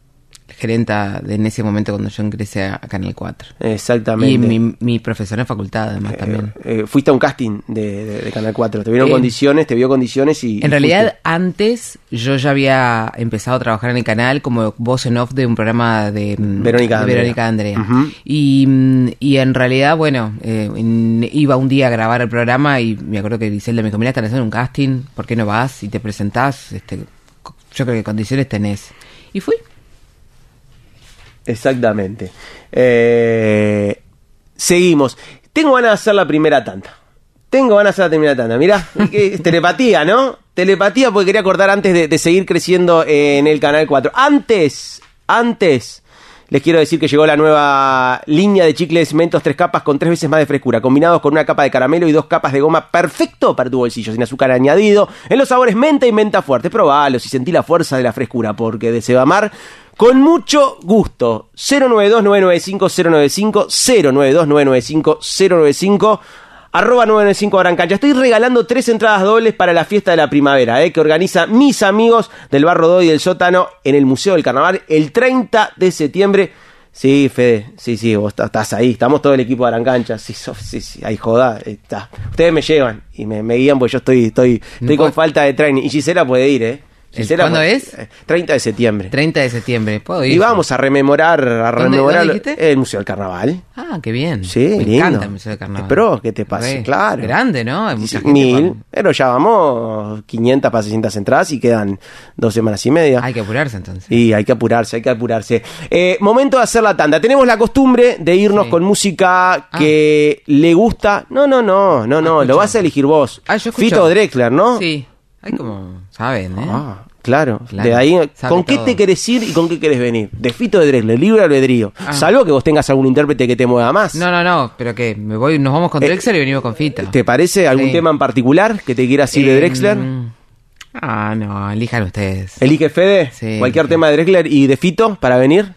Gerenta de en ese momento cuando yo ingresé a, a Canal 4. Exactamente. Y mi, mi profesora en facultad, además, también. Eh, fuiste a un casting de, de- de Canal 4, te vieron Eh, condiciones, te vio condiciones y... En y realidad, fuiste. antes yo ya había empezado a trabajar en el canal como voz en off de un programa de Verónica de Andrea. Verónica Andrea. Y, mm, y en realidad, bueno, eh, en- iba un día a grabar el programa y me acuerdo que Griselda me dijo, mira, están haciendo un casting, ¿por qué no vas y te presentás? Este, yo creo que condiciones tenés. Y fui. Exactamente. Eh, seguimos. Tengo ganas de hacer la primera tanda. Tengo ganas de hacer la primera tanda. Mirá, es telepatía, ¿no? Telepatía porque quería cortar antes de, de seguir creciendo en el canal 4. Antes, antes, les quiero decir que llegó la nueva línea de chicles mentos tres capas con tres veces más de frescura, combinados con una capa de caramelo y dos capas de goma, perfecto para tu bolsillo, sin azúcar añadido, en los sabores menta y menta fuerte. Probalos y sentí la fuerza de la frescura, porque de Sebamar con mucho gusto. 092-995-095, 092-995-095, arroba 995 Gran Cancha. Estoy regalando tres entradas dobles para la fiesta de la primavera, eh, que organiza mis amigos del Barro Doy del Sótano en el Museo del Carnaval el 30 de septiembre. Sí, Fede, sí, sí, vos estás- ahí, estamos todo el equipo de Arancancha, sí, sí, sí, ahí joda, está. Ustedes me llevan y me, me guían porque yo estoy, estoy, estoy con falta de training. Y Gisela puede ir, ¿eh? ¿El Gisela cuándo es? eh, 30 de septiembre. 30 de septiembre. ¿Puedo ir? Y vamos a rememorar, a ¿Dónde- rememorar dónde el Museo del Carnaval. Ah, qué bien. Sí, me lindo. encanta el Museo de Carnaval. Pero, ¿qué te pasa? Claro. Grande, ¿no? Hay mucha gente. Mil, pero ya vamos 500 para 600 entradas y quedan dos semanas y media. Hay que apurarse entonces. Y hay que apurarse, hay que apurarse. Eh, momento de hacer la tanda. Tenemos la costumbre de irnos con música que le gusta. No, no, no, no, no, lo vas a elegir vos. Ah, yo escucho. Fito Drexler, ¿no? Sí. Hay como, saben, ¿eh? Ah, claro. Claro, De ahí, sabe ¿con qué te querés ir y con qué querés venir? De Fito de Drexler, libre albedrío. Ah. Salvo que vos tengas algún intérprete que te mueva más. No, no, no, pero que me voy, nos vamos con Eh, Drexler y venimos con Fito. ¿Te parece algún Sí. tema en particular que te quieras ir de Eh, Drexler? Ah, no, elijan ustedes. ¿Elige Fede? Sí, ¿Cualquier tema de Drexler y de Fito para venir?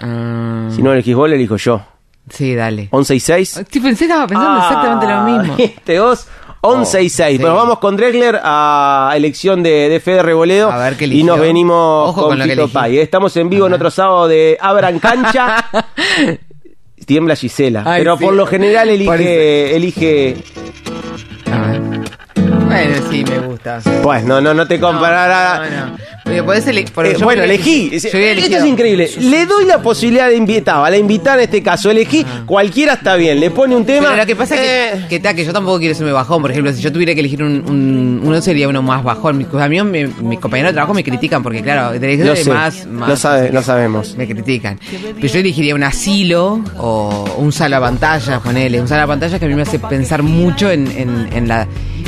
Ah, Si no elegís vos, lo elijo yo. sí, dale. 11 y 6. Sí, pensé estaba pensando exactamente lo mismo. Este vos, 11 y 6. sí. Bueno, vamos con Drexler a elección de, de Fede Reboleo. A ver qué y eligió. nos venimos Ojo con, con Fito. Pai. Estamos en vivo en otro sábado de Abran Cancha. Tiembla Gisela. Ay, pero sí. por lo general elige. elige. Bueno, sí, me gusta. pues no, no, no te comparará. No, no. Porque podés ele- por- Eh, yo bueno, elegí. yo Esto es increíble. Le doy la posibilidad de invitar, a la invitada en este caso, elegí cualquiera está bien. Le pone un tema. Pero lo que pasa eh, es que, que, ta, que yo tampoco quiero serme bajón. Por ejemplo, si yo tuviera que elegir un, un- uno sería uno más bajón. Mis amigos, me- mis compañeros de trabajo me critican porque, claro, Lo sé, más, más- lo sabe- lo sabemos. Me critican. Pero yo elegiría un asilo o un salvapantallas, ponele. Un salvapantallas que a mí me hace pensar mucho en, en, en la,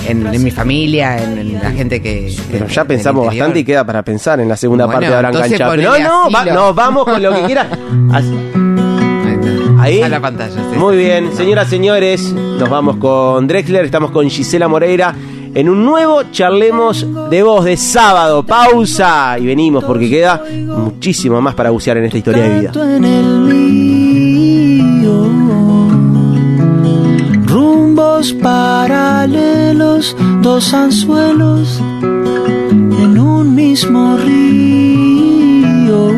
en, en mi familia, en, en la gente que. Pero ya pensamos bastante y queda para pensar en la segunda Bueno, parte de Abraham Cancha. No, no, va- no, vamos con lo que quiera. Así- ¿Ahí? A la pantalla, sí. Muy bien, señoras, señores, nos vamos con Drexler, estamos con Gisela Moreira en un nuevo Charlemos de Voz de sábado. Pausa y venimos porque queda muchísimo más para bucear en esta historia de vida. Paralelos, dos anzuelos en un mismo río.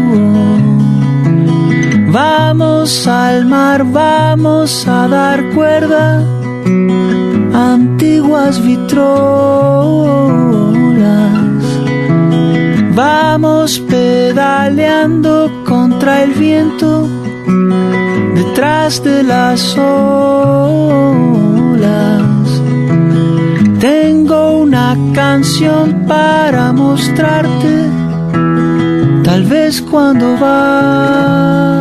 Vamos al mar, vamos a dar cuerda, antiguas vitrolas. Vamos pedaleando contra el viento detrás de las Tengo una canción para mostrarte, tal vez cuando vaya.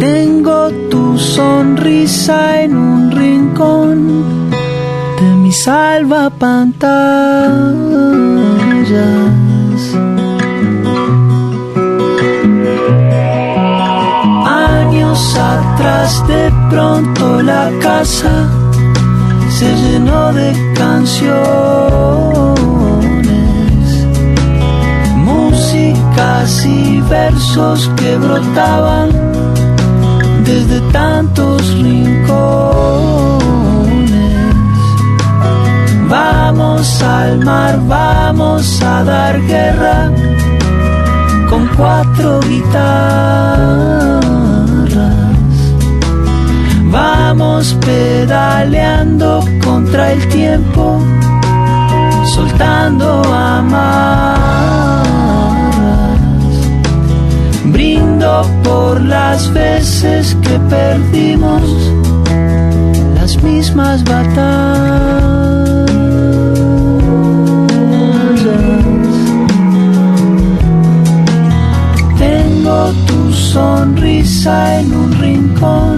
Tengo tu sonrisa en un rincón de mi salva pantallas. De pronto la casa se llenó de canciones, músicas y versos que brotaban desde tantos rincones. Vamos al mar, vamos a dar guerra con cuatro guitarras. Pedaleando contra el tiempo, soltando amarras. Brindo por las veces que perdimos las mismas batallas. Tengo tu sonrisa en un rincón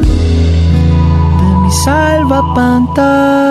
salva pantallas.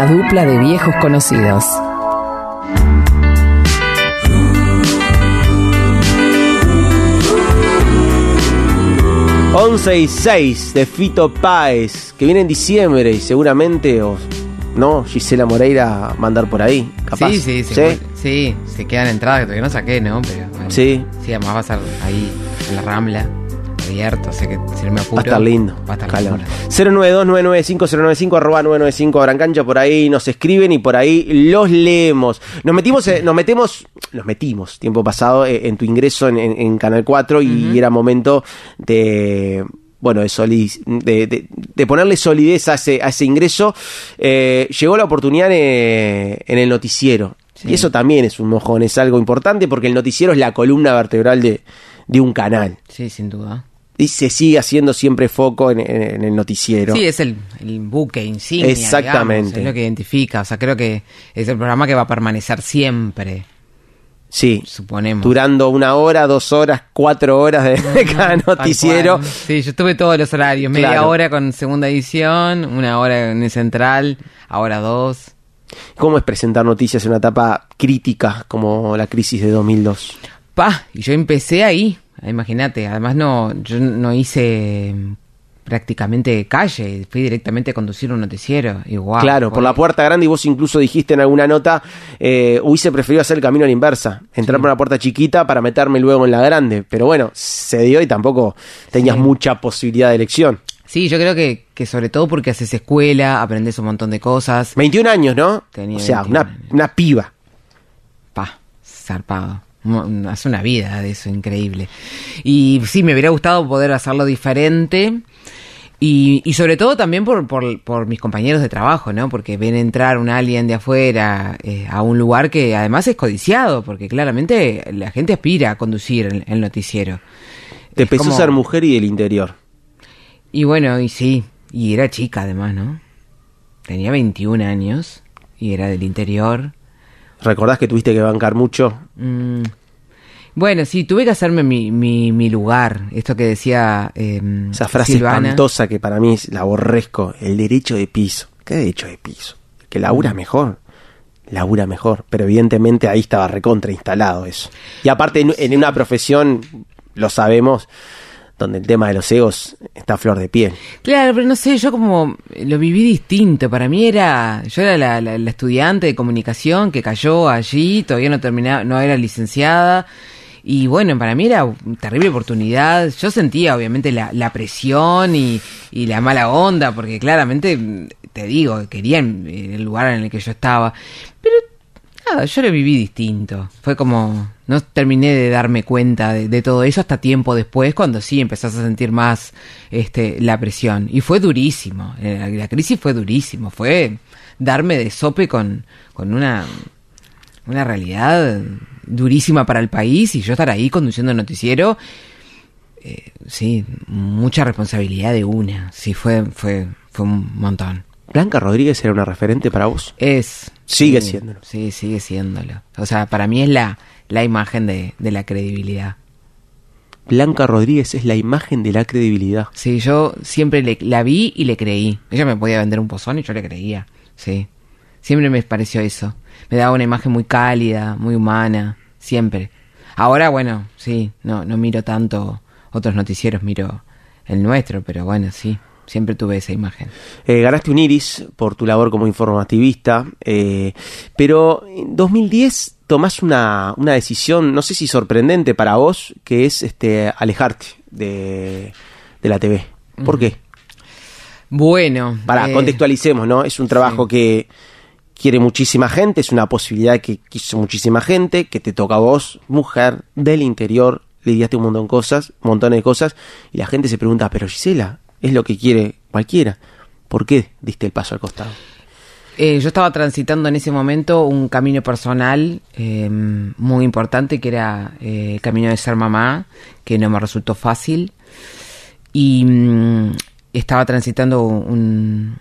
Una dupla de viejos conocidos. Once y 6 de Fito Páez, que viene en diciembre y seguramente, o no, Gisela Moreira va a andar por ahí, capaz. Sí, sí, sí. ¿Sí? Sí, se quedan entradas que todavía no saqué, ¿no? Pero, bueno, Sí. Sí, además va a estar ahí en la rambla, abierto, así que si no me apuro. Va a estar lindo. Va a estar Calor. lindo. 092-995-095, arroba 995 Abran Cancha, por ahí nos escriben y por ahí los leemos. Nos metimos, eh, nos metemos, nos metimos tiempo pasado eh, en tu ingreso en, en- en Canal 4 y era momento de bueno, de, soli- de, de- de ponerle solidez a ese, a ese ingreso. Eh, llegó la oportunidad eh, en el noticiero. Y eso también es un mojón, es algo importante porque el noticiero es la columna vertebral de, de un canal. Sí, sin duda. Y se sigue haciendo siempre foco en, en- en el noticiero. Sí, es el, el buque insignia. Exactamente. digamos, es lo que identifica. O sea, creo que es el programa que va a permanecer siempre. Sí. Suponemos. Durando una hora, dos horas, cuatro horas de, cada noticiero. Sí, yo tuve todos los horarios. Media Claro. hora con segunda edición, una hora en el central, ahora dos. ¿Cómo es presentar noticias en una etapa crítica como la crisis de 2002? Pa, y yo empecé ahí, imagínate. Además no, yo no hice prácticamente calle, fui directamente a conducir un noticiero. Igual. claro, por la puerta grande y vos incluso dijiste en alguna nota, eh, hubiese preferido hacer el camino a la inversa, entrar por una puerta chiquita para meterme luego en la grande. Pero bueno, se dio y tampoco tenías mucha posibilidad de elección. Sí, yo creo que, que sobre todo porque haces escuela, aprendes un montón de cosas. 21 años, ¿no? Tenía o sea, 21 una, una piba. Pa, zarpado. Hace una vida de eso, increíble. Y sí, me hubiera gustado poder hacerlo diferente. Y, y sobre todo también por, por, por mis compañeros de trabajo, ¿no? Porque ven entrar un alien de afuera eh, a un lugar que además es codiciado, porque claramente la gente aspira a conducir el, el noticiero. Te Es pesó como- ser mujer y del interior. Y bueno, y sí, y era chica además, ¿no? Tenía 21 años y era del interior. ¿Recordás que tuviste que bancar mucho? Mm. Bueno, sí, tuve que hacerme mi, mi, mi lugar. Esto que decía eh, Esa frase Silvana. espantosa que para mí es- la aborrezco, el derecho de piso. ¿Qué derecho de piso? Que Mm. labura mejor, labura mejor. Pero evidentemente ahí estaba recontra instalado eso. Y aparte en, en una profesión, lo sabemos, donde el tema de los egos está a flor de piel. Claro, pero no sé, yo como lo viví distinto. Para mí era, yo era la, estudiante de comunicación que cayó allí, todavía no terminaba, no era licenciada. Y bueno, para mí era una terrible oportunidad. Yo sentía obviamente la, la presión y, la mala onda, porque claramente, te digo, querían el lugar en el que yo estaba. Pero nada, yo lo viví distinto. Fue como, no terminé de darme cuenta de, de todo eso hasta tiempo después, cuando sí empezás a sentir más este, la presión. Y fue durísimo. Eh, La, la crisis fue durísimo. Fue darme de sope con, con una, una realidad durísima para el país y yo estar ahí conduciendo el noticiero. eh, sí, mucha responsabilidad de una. Sí, fue, fue, fue un montón. ¿Blanca Rodríguez era una referente para vos? Es. Sigue sí, siéndolo. Sí, sigue siéndolo. O sea, para mí es la, la imagen de, de la credibilidad. Blanca Rodríguez es la imagen de la credibilidad. Sí, yo siempre le- la vi y le creí. Ella me podía vender un pozón y yo le creía. Sí. Siempre me pareció eso. Me daba una imagen muy cálida, muy humana. Siempre. Ahora, bueno, sí, no, no miro tanto otros noticieros, miro el nuestro, pero bueno, sí. Siempre tuve esa imagen. Eh, ganaste un iris por tu labor como informativista, eh, pero en 2010 tomás una, una decisión, no sé si sorprendente para vos, que es este alejarte de, de la TV. ¿Por qué? Bueno. Para, eh, contextualicemos, ¿no? Es un trabajo que quiere muchísima gente, es una posibilidad que quiso muchísima gente, que te toca a vos, mujer del interior, lidiaste un montón de cosas, un montón de cosas, y la gente se pregunta, pero Gisela, es lo que quiere cualquiera. ¿Por qué diste el paso al costado? Eh, yo estaba transitando en ese momento un camino personal eh, muy importante que era eh, el camino de ser mamá, que no me resultó fácil. Y mm, estaba transitando un,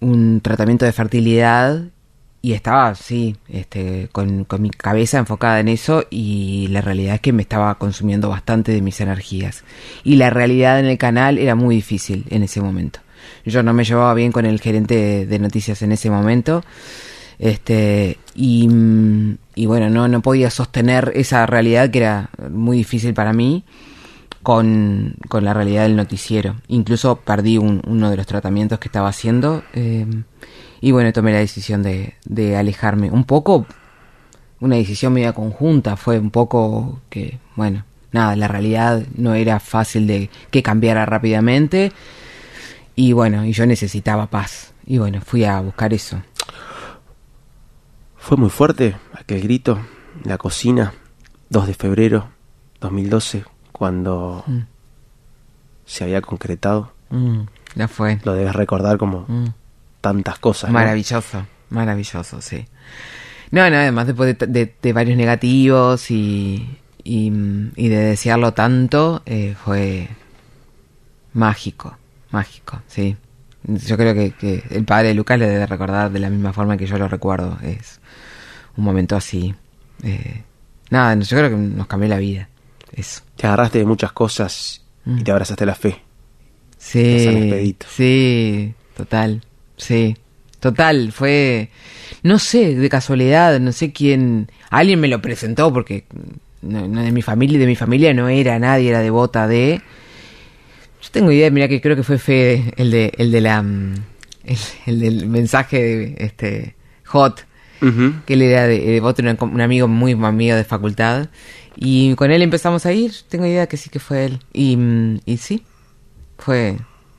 un tratamiento de fertilidad y estaba, sí, este, con, con mi cabeza enfocada en eso y la realidad es que me estaba consumiendo bastante de mis energías. Y la realidad en el canal era muy difícil en ese momento. Yo no me llevaba bien con el gerente de, noticias en ese momento. Este, y, mm, y bueno, no, no podía sostener esa realidad que era muy difícil para mí con, con la realidad del noticiero. Incluso perdí un- uno de los tratamientos que estaba haciendo. eh, y bueno, tomé la decisión de, de alejarme. Un poco, una decisión media conjunta. Fue un poco que, bueno, nada, la realidad no era fácil de que cambiara rápidamente. Y bueno, y yo necesitaba paz. Y bueno, fui a buscar eso. Fue muy fuerte aquel grito en la cocina, 2 de febrero 2012, cuando Mm. se había concretado. Mm, ya fue. Lo debes recordar como Mm. tantas cosas. ¿no? Maravilloso, maravilloso, sí. No, no, además después de, de- de varios negativos y, y, y de desearlo tanto, eh, fue mágico, mágico, sí. Yo creo que, que el padre de Lucas le debe recordar de la misma forma que yo lo recuerdo. Es un momento así. eh, nada, yo creo que nos cambió la vida. Eso. Te agarraste de muchas cosas y Mm. te abrazaste la fe. Sí, sí, total, sí, total, fue, no sé, de casualidad, no sé quién, alguien me lo presentó porque no, no de mi familia, de mi familia no era nadie, era devota de, tengo idea, mira que creo que fue Fede, el de, el de la, mm, el, el del mensaje de, este, hot, que él era de, de otro, un, un amigo muy amigo de facultad, y con él empezamos a ir, tengo idea que sí que fue él, y, mm, y sí, fue,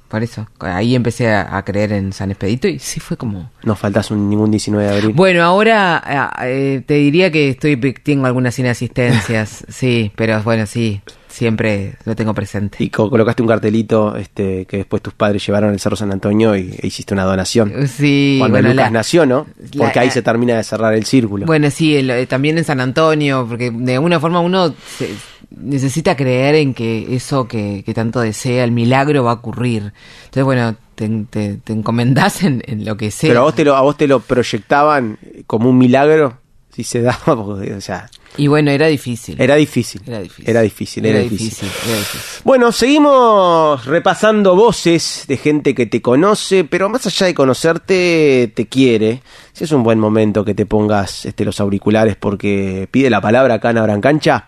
por eso, ahí empecé a, a creer en San Expedito y sí fue como... No faltas un, ningún 19 de abril. Bueno, ahora eh, te diría que estoy tengo algunas inasistencias, sí, pero bueno, sí, siempre lo tengo presente. Y co- colocaste un cartelito este, que después tus padres llevaron al Cerro San Antonio y e hiciste una donación. Sí, Cuando bueno, Lucas la- nació, ¿no? la- Porque ahí se termina de cerrar el círculo. Bueno, sí, el- eh, también en San Antonio, porque de alguna forma uno se- necesita creer en que eso que, que tanto desea, el milagro va a ocurrir. Entonces, bueno, te, te, te encomendás en, en lo que sea. Pero a vos, te lo, a vos te lo proyectaban como un milagro si se daba, porque, o sea, Y bueno, era difícil. era difícil. Era difícil. Era difícil, Era era difícil. difícil, era difícil. Bueno, seguimos repasando voces de gente que te conoce, pero más allá de conocerte, te quiere. Si es un buen momento que te pongas este, los auriculares porque pide la palabra acá en Abran Cancha.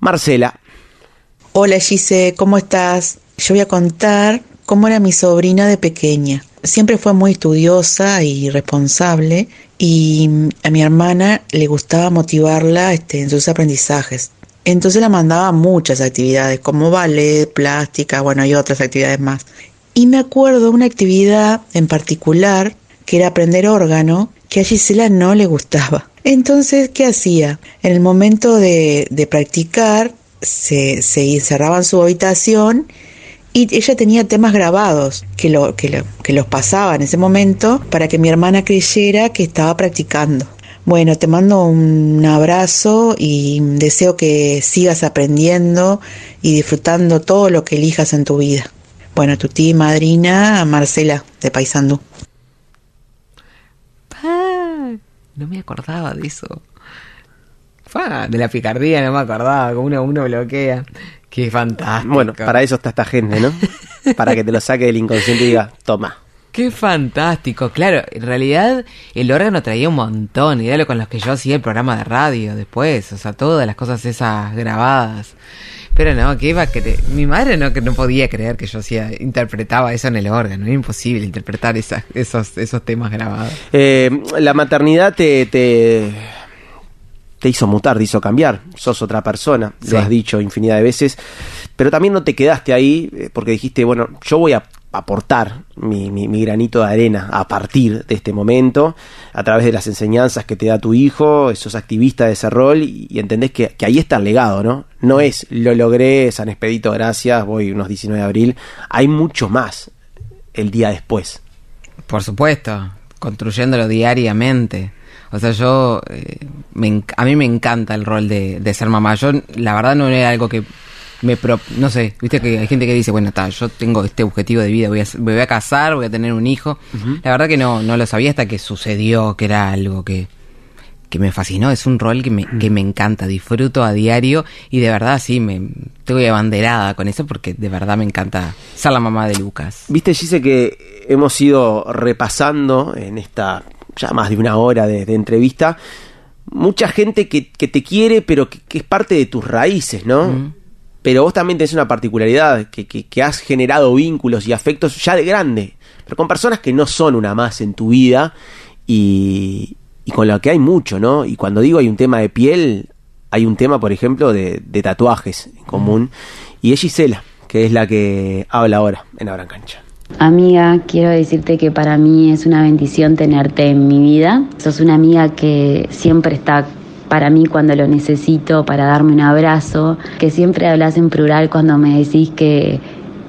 Marcela. Hola Gise, ¿cómo estás? Yo voy a contar cómo era mi sobrina de pequeña. Siempre fue muy estudiosa y responsable y a mi hermana le gustaba motivarla este, en sus aprendizajes. Entonces la mandaba muchas actividades como ballet, plástica, bueno, y otras actividades más. Y me acuerdo una actividad en particular que era aprender órgano que a Gisela no le gustaba. Entonces, ¿qué hacía? En el momento de, de practicar, se, se encerraba en su habitación y ella tenía temas grabados que, que, lo- que los pasaba en ese momento para que mi hermana creyera que estaba practicando. Bueno, te mando un abrazo y deseo que sigas aprendiendo y disfrutando todo lo que elijas en tu vida. Bueno, tu tía y madrina Marcela de Paysandú. Ah, no me acordaba de eso. De la picardía no me acordaba, como uno, uno bloquea. Qué fantástico. Bueno, para eso está esta gente, ¿no? para que te lo saque del inconsciente y diga, toma. Qué fantástico. Claro, en realidad el órgano traía un montón. Y lo con los que yo hacía el programa de radio después. O sea, todas las cosas esas grabadas. Pero no, que iba a cre- Mi madre no, que no podía creer que yo hacía, interpretaba eso en el órgano. Era imposible interpretar esas, esos, esos temas grabados. Eh, la maternidad te, te, te hizo mutar, te hizo cambiar. Sos otra persona, Sí. lo has dicho infinidad de veces. Pero también no te quedaste ahí eh, porque dijiste, bueno, yo voy a aportar mi, mi- mi granito de arena a partir de este momento, a través de las enseñanzas que te da tu hijo, sos activista de ese rol y, y entendés que, que ahí está el legado, ¿no? No es lo logré, San Expedito, gracias, voy unos 19 de abril. Hay mucho más el día después. Por supuesto, construyéndolo diariamente. O sea, yo, eh, me a mí me encanta el rol de, de ser mamá. Yo, la verdad, no era algo que me... pro- no sé, viste que hay gente que dice, bueno, está, yo tengo este objetivo de vida, voy a, me voy a casar, voy a tener un hijo. La verdad que no, no lo sabía hasta que sucedió, que era algo que, que me fascinó. Es un rol que me, que me encanta, disfruto a diario y de verdad sí, me estoy abanderada con eso porque de verdad me encanta ser la mamá de Lucas. Viste, Gise, que hemos ido repasando en esta ya más de una hora de, de entrevista mucha gente que, que te quiere, pero que, que es parte de tus raíces, ¿no? Pero vos también tenés una particularidad, que, que, has generado vínculos y afectos ya de grande, pero con personas que no son una más en tu vida y, y con lo que hay mucho, ¿no? Y cuando digo hay un tema de piel, hay un tema, por ejemplo, de, de tatuajes en común. Y es Gisela, que es la que habla ahora en Abran Cancha. Amiga, quiero decirte que para mí es una bendición tenerte en mi vida. Sos una amiga que siempre está para mí cuando lo necesito, para darme un abrazo, que siempre hablas en plural cuando me decís que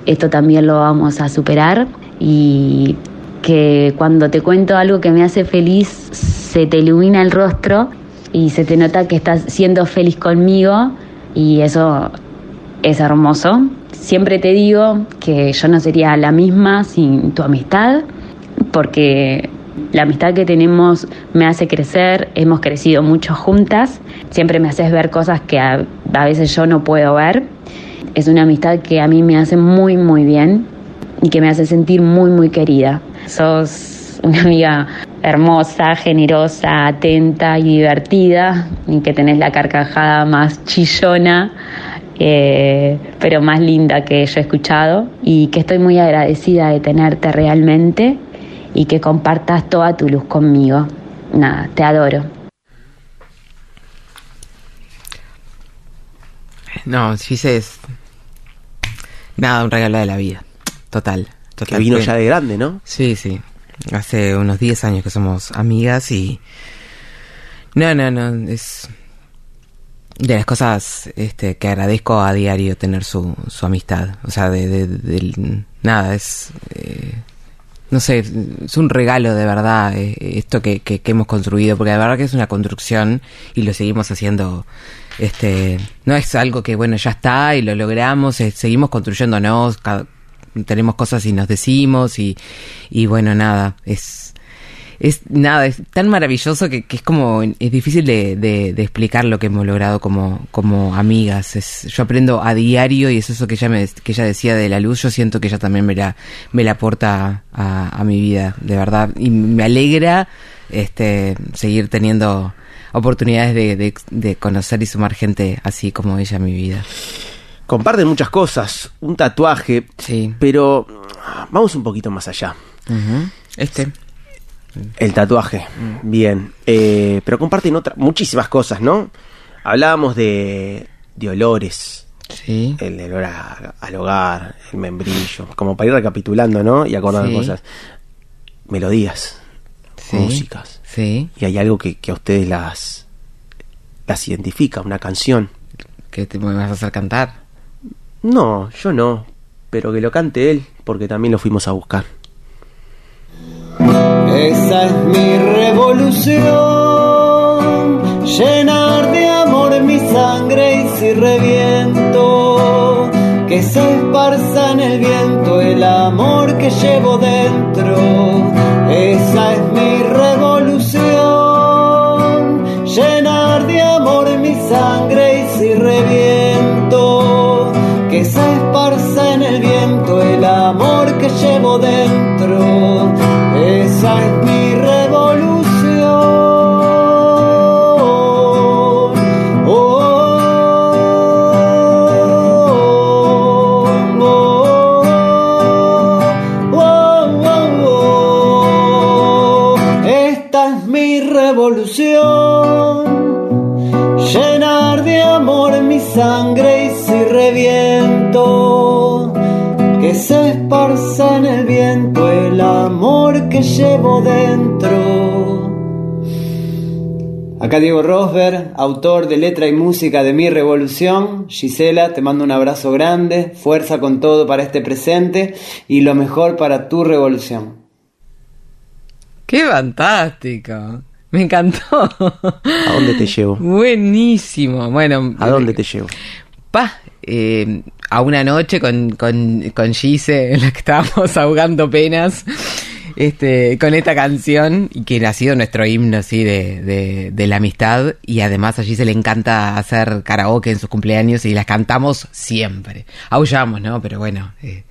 esto también lo vamos a superar y que cuando te cuento algo que me hace feliz se te ilumina el rostro y se te nota que estás siendo feliz conmigo y eso es hermoso. Siempre te digo que yo no sería la misma sin tu amistad, porque la amistad que tenemos me hace crecer, hemos crecido mucho juntas, siempre me haces ver cosas que a, veces yo no puedo ver. Es una amistad que a mí me hace muy, muy bien y que me hace sentir muy, muy querida. Sos una amiga hermosa, generosa, atenta y divertida, y que tenés la carcajada más chillona eh, pero más linda que yo he escuchado y que estoy muy agradecida de tenerte realmente y que compartas toda tu luz conmigo. Nada, te adoro. No, Gise es. Nada, un regalo de la vida. Total. total. Que vino ya de grande, ¿no? Sí, sí. Hace unos 10 años que somos amigas y. No, no, no. Es. De las cosas este, que agradezco a diario tener su, su amistad. O sea, de. de- del- nada, es. eh, no sé, es un regalo de verdad eh, esto que, que, que hemos construido, porque la verdad que es una construcción y lo seguimos haciendo. Este, no es algo que bueno ya está y lo logramos, eh, seguimos construyéndonos, cada- tenemos cosas y nos decimos y, y bueno nada, es es nada, es tan maravilloso que, que es como es difícil de, de- de explicar lo que hemos logrado como, como amigas. Es, yo aprendo a diario y es eso que ella me que ella decía de la luz, yo siento que ella también me la, me la aporta a, a mi vida, de verdad. Y me alegra este seguir teniendo oportunidades de, de, de conocer y sumar gente así como ella a mi vida. Comparten muchas cosas, un tatuaje, sí. pero vamos un poquito más allá. Este. El tatuaje, bien. Eh, pero comparten otra, muchísimas cosas, ¿no? Hablábamos de, de olores. Sí. El olor a- al hogar, el membrillo, como para ir recapitulando, ¿no? Y acordando Sí. cosas. Melodías, Sí. músicas. Sí. Y hay algo que, que a ustedes las, las identifica, una canción. ¿Qué te me vas a hacer cantar? No, yo no. Pero que lo cante él, porque también lo fuimos a buscar. Esa es mi revolución, llenar de amor mi sangre y si reviento, que se esparza en el viento el amor que llevo dentro. Esa es mi revolución, esparza en el viento el amor que llevo dentro. Acá Diego Rosberg, autor de letra y música de Mi Revolución. Gisela, te mando un abrazo grande, fuerza con todo para este presente y lo mejor para tu revolución. ¡Qué fantástico! Me encantó. ¿A dónde te llevo? Buenísimo. Bueno, ¿A dónde te llevo? pa, eh, a una noche con, con, con Gise en la que estábamos ahogando penas. Este, con esta canción, y que ha sido nuestro himno de, de, de la amistad, y además a Gise le encanta hacer karaoke en sus cumpleaños y las cantamos siempre. Aullamos, ¿no? Pero bueno, eh,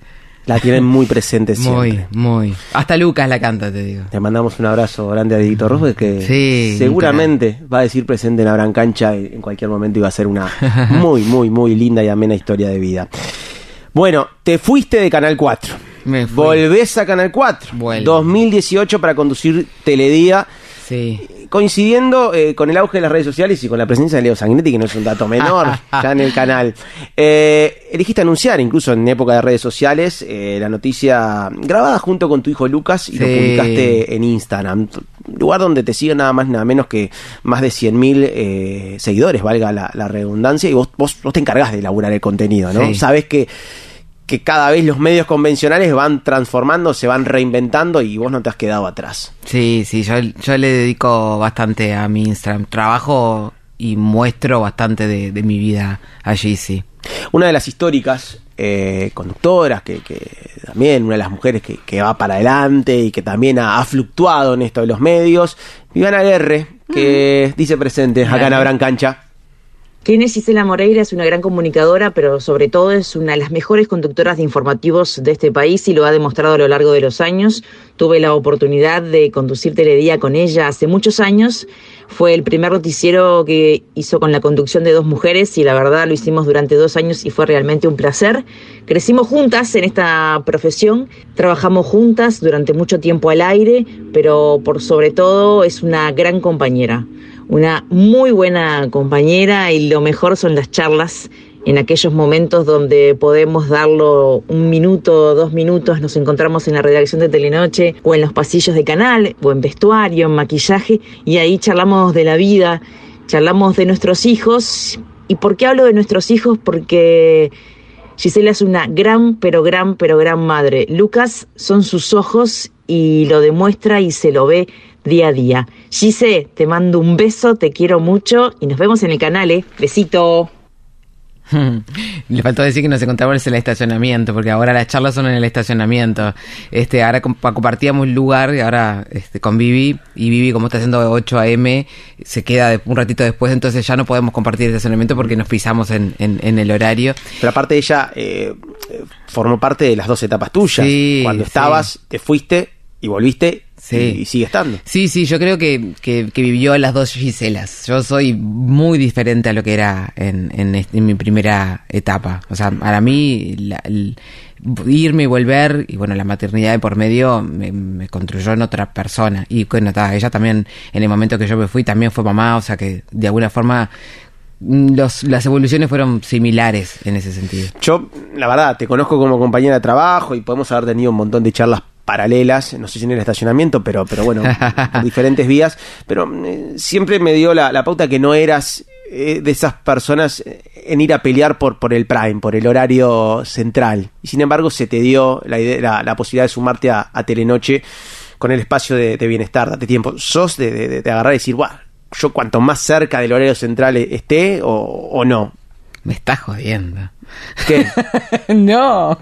La tienen muy presente muy, siempre. muy. Hasta Lucas la canta, te digo. Te mandamos un abrazo grande a Dieguito Rosberg que Sí, seguramente va a decir presente en la gran cancha y en cualquier momento iba a ser una muy, muy, muy linda y amena historia de vida. Bueno, te fuiste de Canal 4. Me fui. Volvés a Canal 4. Vuelvo. 2018 para conducir Teledía. Sí. Coincidiendo eh, con el auge de las redes sociales y con la presencia de Leo Sanguinetti, que no es un dato menor, ya en el canal. Eh, elegiste anunciar, incluso en época de redes sociales, eh, la noticia grabada junto con tu hijo Lucas y lo publicaste en Instagram. Lugar donde te siguen nada más nada menos que más de 100.000 eh, seguidores, valga la, la redundancia, y vos, vos, vos te encargás de elaborar el contenido, ¿no? Sí. Sabes que que cada vez los medios convencionales van transformando, se van reinventando y vos no te has quedado atrás. Sí, sí, yo, yo le dedico bastante a mi Instagram. Trabajo y muestro bastante de, de mi vida allí, sí. Una de las históricas eh, conductoras, que, que también una de las mujeres que, que va para adelante y que también ha, ha fluctuado en esto de los medios, Viviana Guerre, que dice presente acá en Abran Cancha. ¿Quién es Gisela Moreira? Es una gran comunicadora, pero sobre todo es una de las mejores conductoras de informativos de este país y lo ha demostrado a lo largo de los años. Tuve la oportunidad de conducir Teledía con ella hace muchos años. Fue el primer noticiero que hizo con la conducción de dos mujeres y la verdad lo hicimos durante dos años y fue realmente un placer. Crecimos juntas en esta profesión, trabajamos juntas durante mucho tiempo al aire, pero por sobre todo es una gran compañera una muy buena compañera y lo mejor son las charlas en aquellos momentos donde podemos darlo un minuto, dos minutos, nos encontramos en la redacción de Telenoche o en los pasillos de canal o en vestuario, en maquillaje y ahí charlamos de la vida, charlamos de nuestros hijos. ¿Y por qué hablo de nuestros hijos? Porque Gisela es una gran, pero gran, pero gran madre. Lucas son sus ojos y lo demuestra y se lo ve día a día. Gise, te mando un beso, te quiero mucho y nos vemos en el canal, ¿eh? Besito. Le faltó decir que nos encontramos en el estacionamiento, porque ahora las charlas son en el estacionamiento. Este, ahora compartíamos lugar y ahora este, con Vivi, y Vivi como está haciendo 8 AM, se queda un ratito después, entonces ya no podemos compartir el estacionamiento porque nos pisamos en, el horario. Pero aparte ella eh, formó parte de las dos etapas tuyas. Cuando estabas, te fuiste y volviste y, sigue estando. Sí, sí, yo creo que, que, vivió las dos Giselas. Yo soy muy diferente a lo que era en, en, mi primera etapa. O sea, para mí, irme y volver, y bueno, la maternidad de por medio me, construyó en otra persona. Y bueno, ella también, en el momento que yo me fui, también fue mamá, o sea que de alguna forma los, las evoluciones fueron similares en ese sentido. Yo, la verdad, te conozco como compañera de trabajo y podemos haber tenido un montón de charlas paralelas, no sé si en el estacionamiento, pero, pero bueno, por diferentes vías, pero eh, siempre me dio la, pauta que no eras eh, de esas personas eh, en ir a pelear por, por el prime, por el horario central. Y sin embargo se te dio la, idea, la, posibilidad de sumarte a, Telenoche con el espacio de, bienestar, date tiempo. ¿Sos de, agarrar y decir, guau, yo cuanto más cerca del horario central esté o, o no? Me estás jodiendo. ¿Qué? no.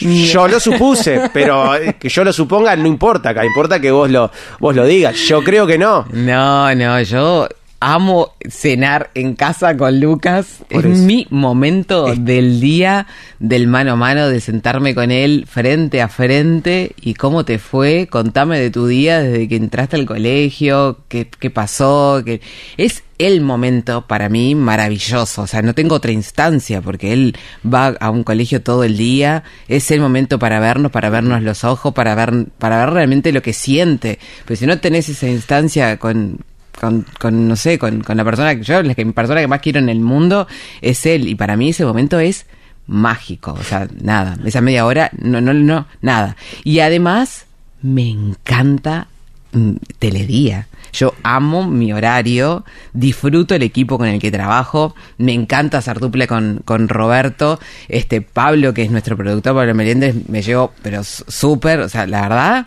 Yo lo supuse, pero que yo lo suponga no importa, acá importa que vos lo, vos lo digas. Yo creo que no. No, no, yo amo cenar en casa con Lucas. es mi momento del día del mano a mano, de sentarme con él frente a frente. ¿Y cómo te fue? Contame de tu día desde que entraste al colegio, qué, qué pasó. Qué... Es el momento para mí maravilloso. O sea, no tengo otra instancia porque él va a un colegio todo el día. Es el momento para vernos, para vernos los ojos, para ver, para ver realmente lo que siente. Pero si no tenés esa instancia con, con, con, no sé, con, la persona que yo, la que, persona que más quiero en el mundo es él. Y para mí ese momento es mágico. O sea, nada, esa media hora, no, no, no, nada. Y además, me encanta mm, Teledía. Yo amo mi horario, disfruto el equipo con el que trabajo, me encanta hacer duple con, con Roberto, este Pablo, que es nuestro productor, Pablo Meriendres, me llevo, pero súper, o sea, la verdad,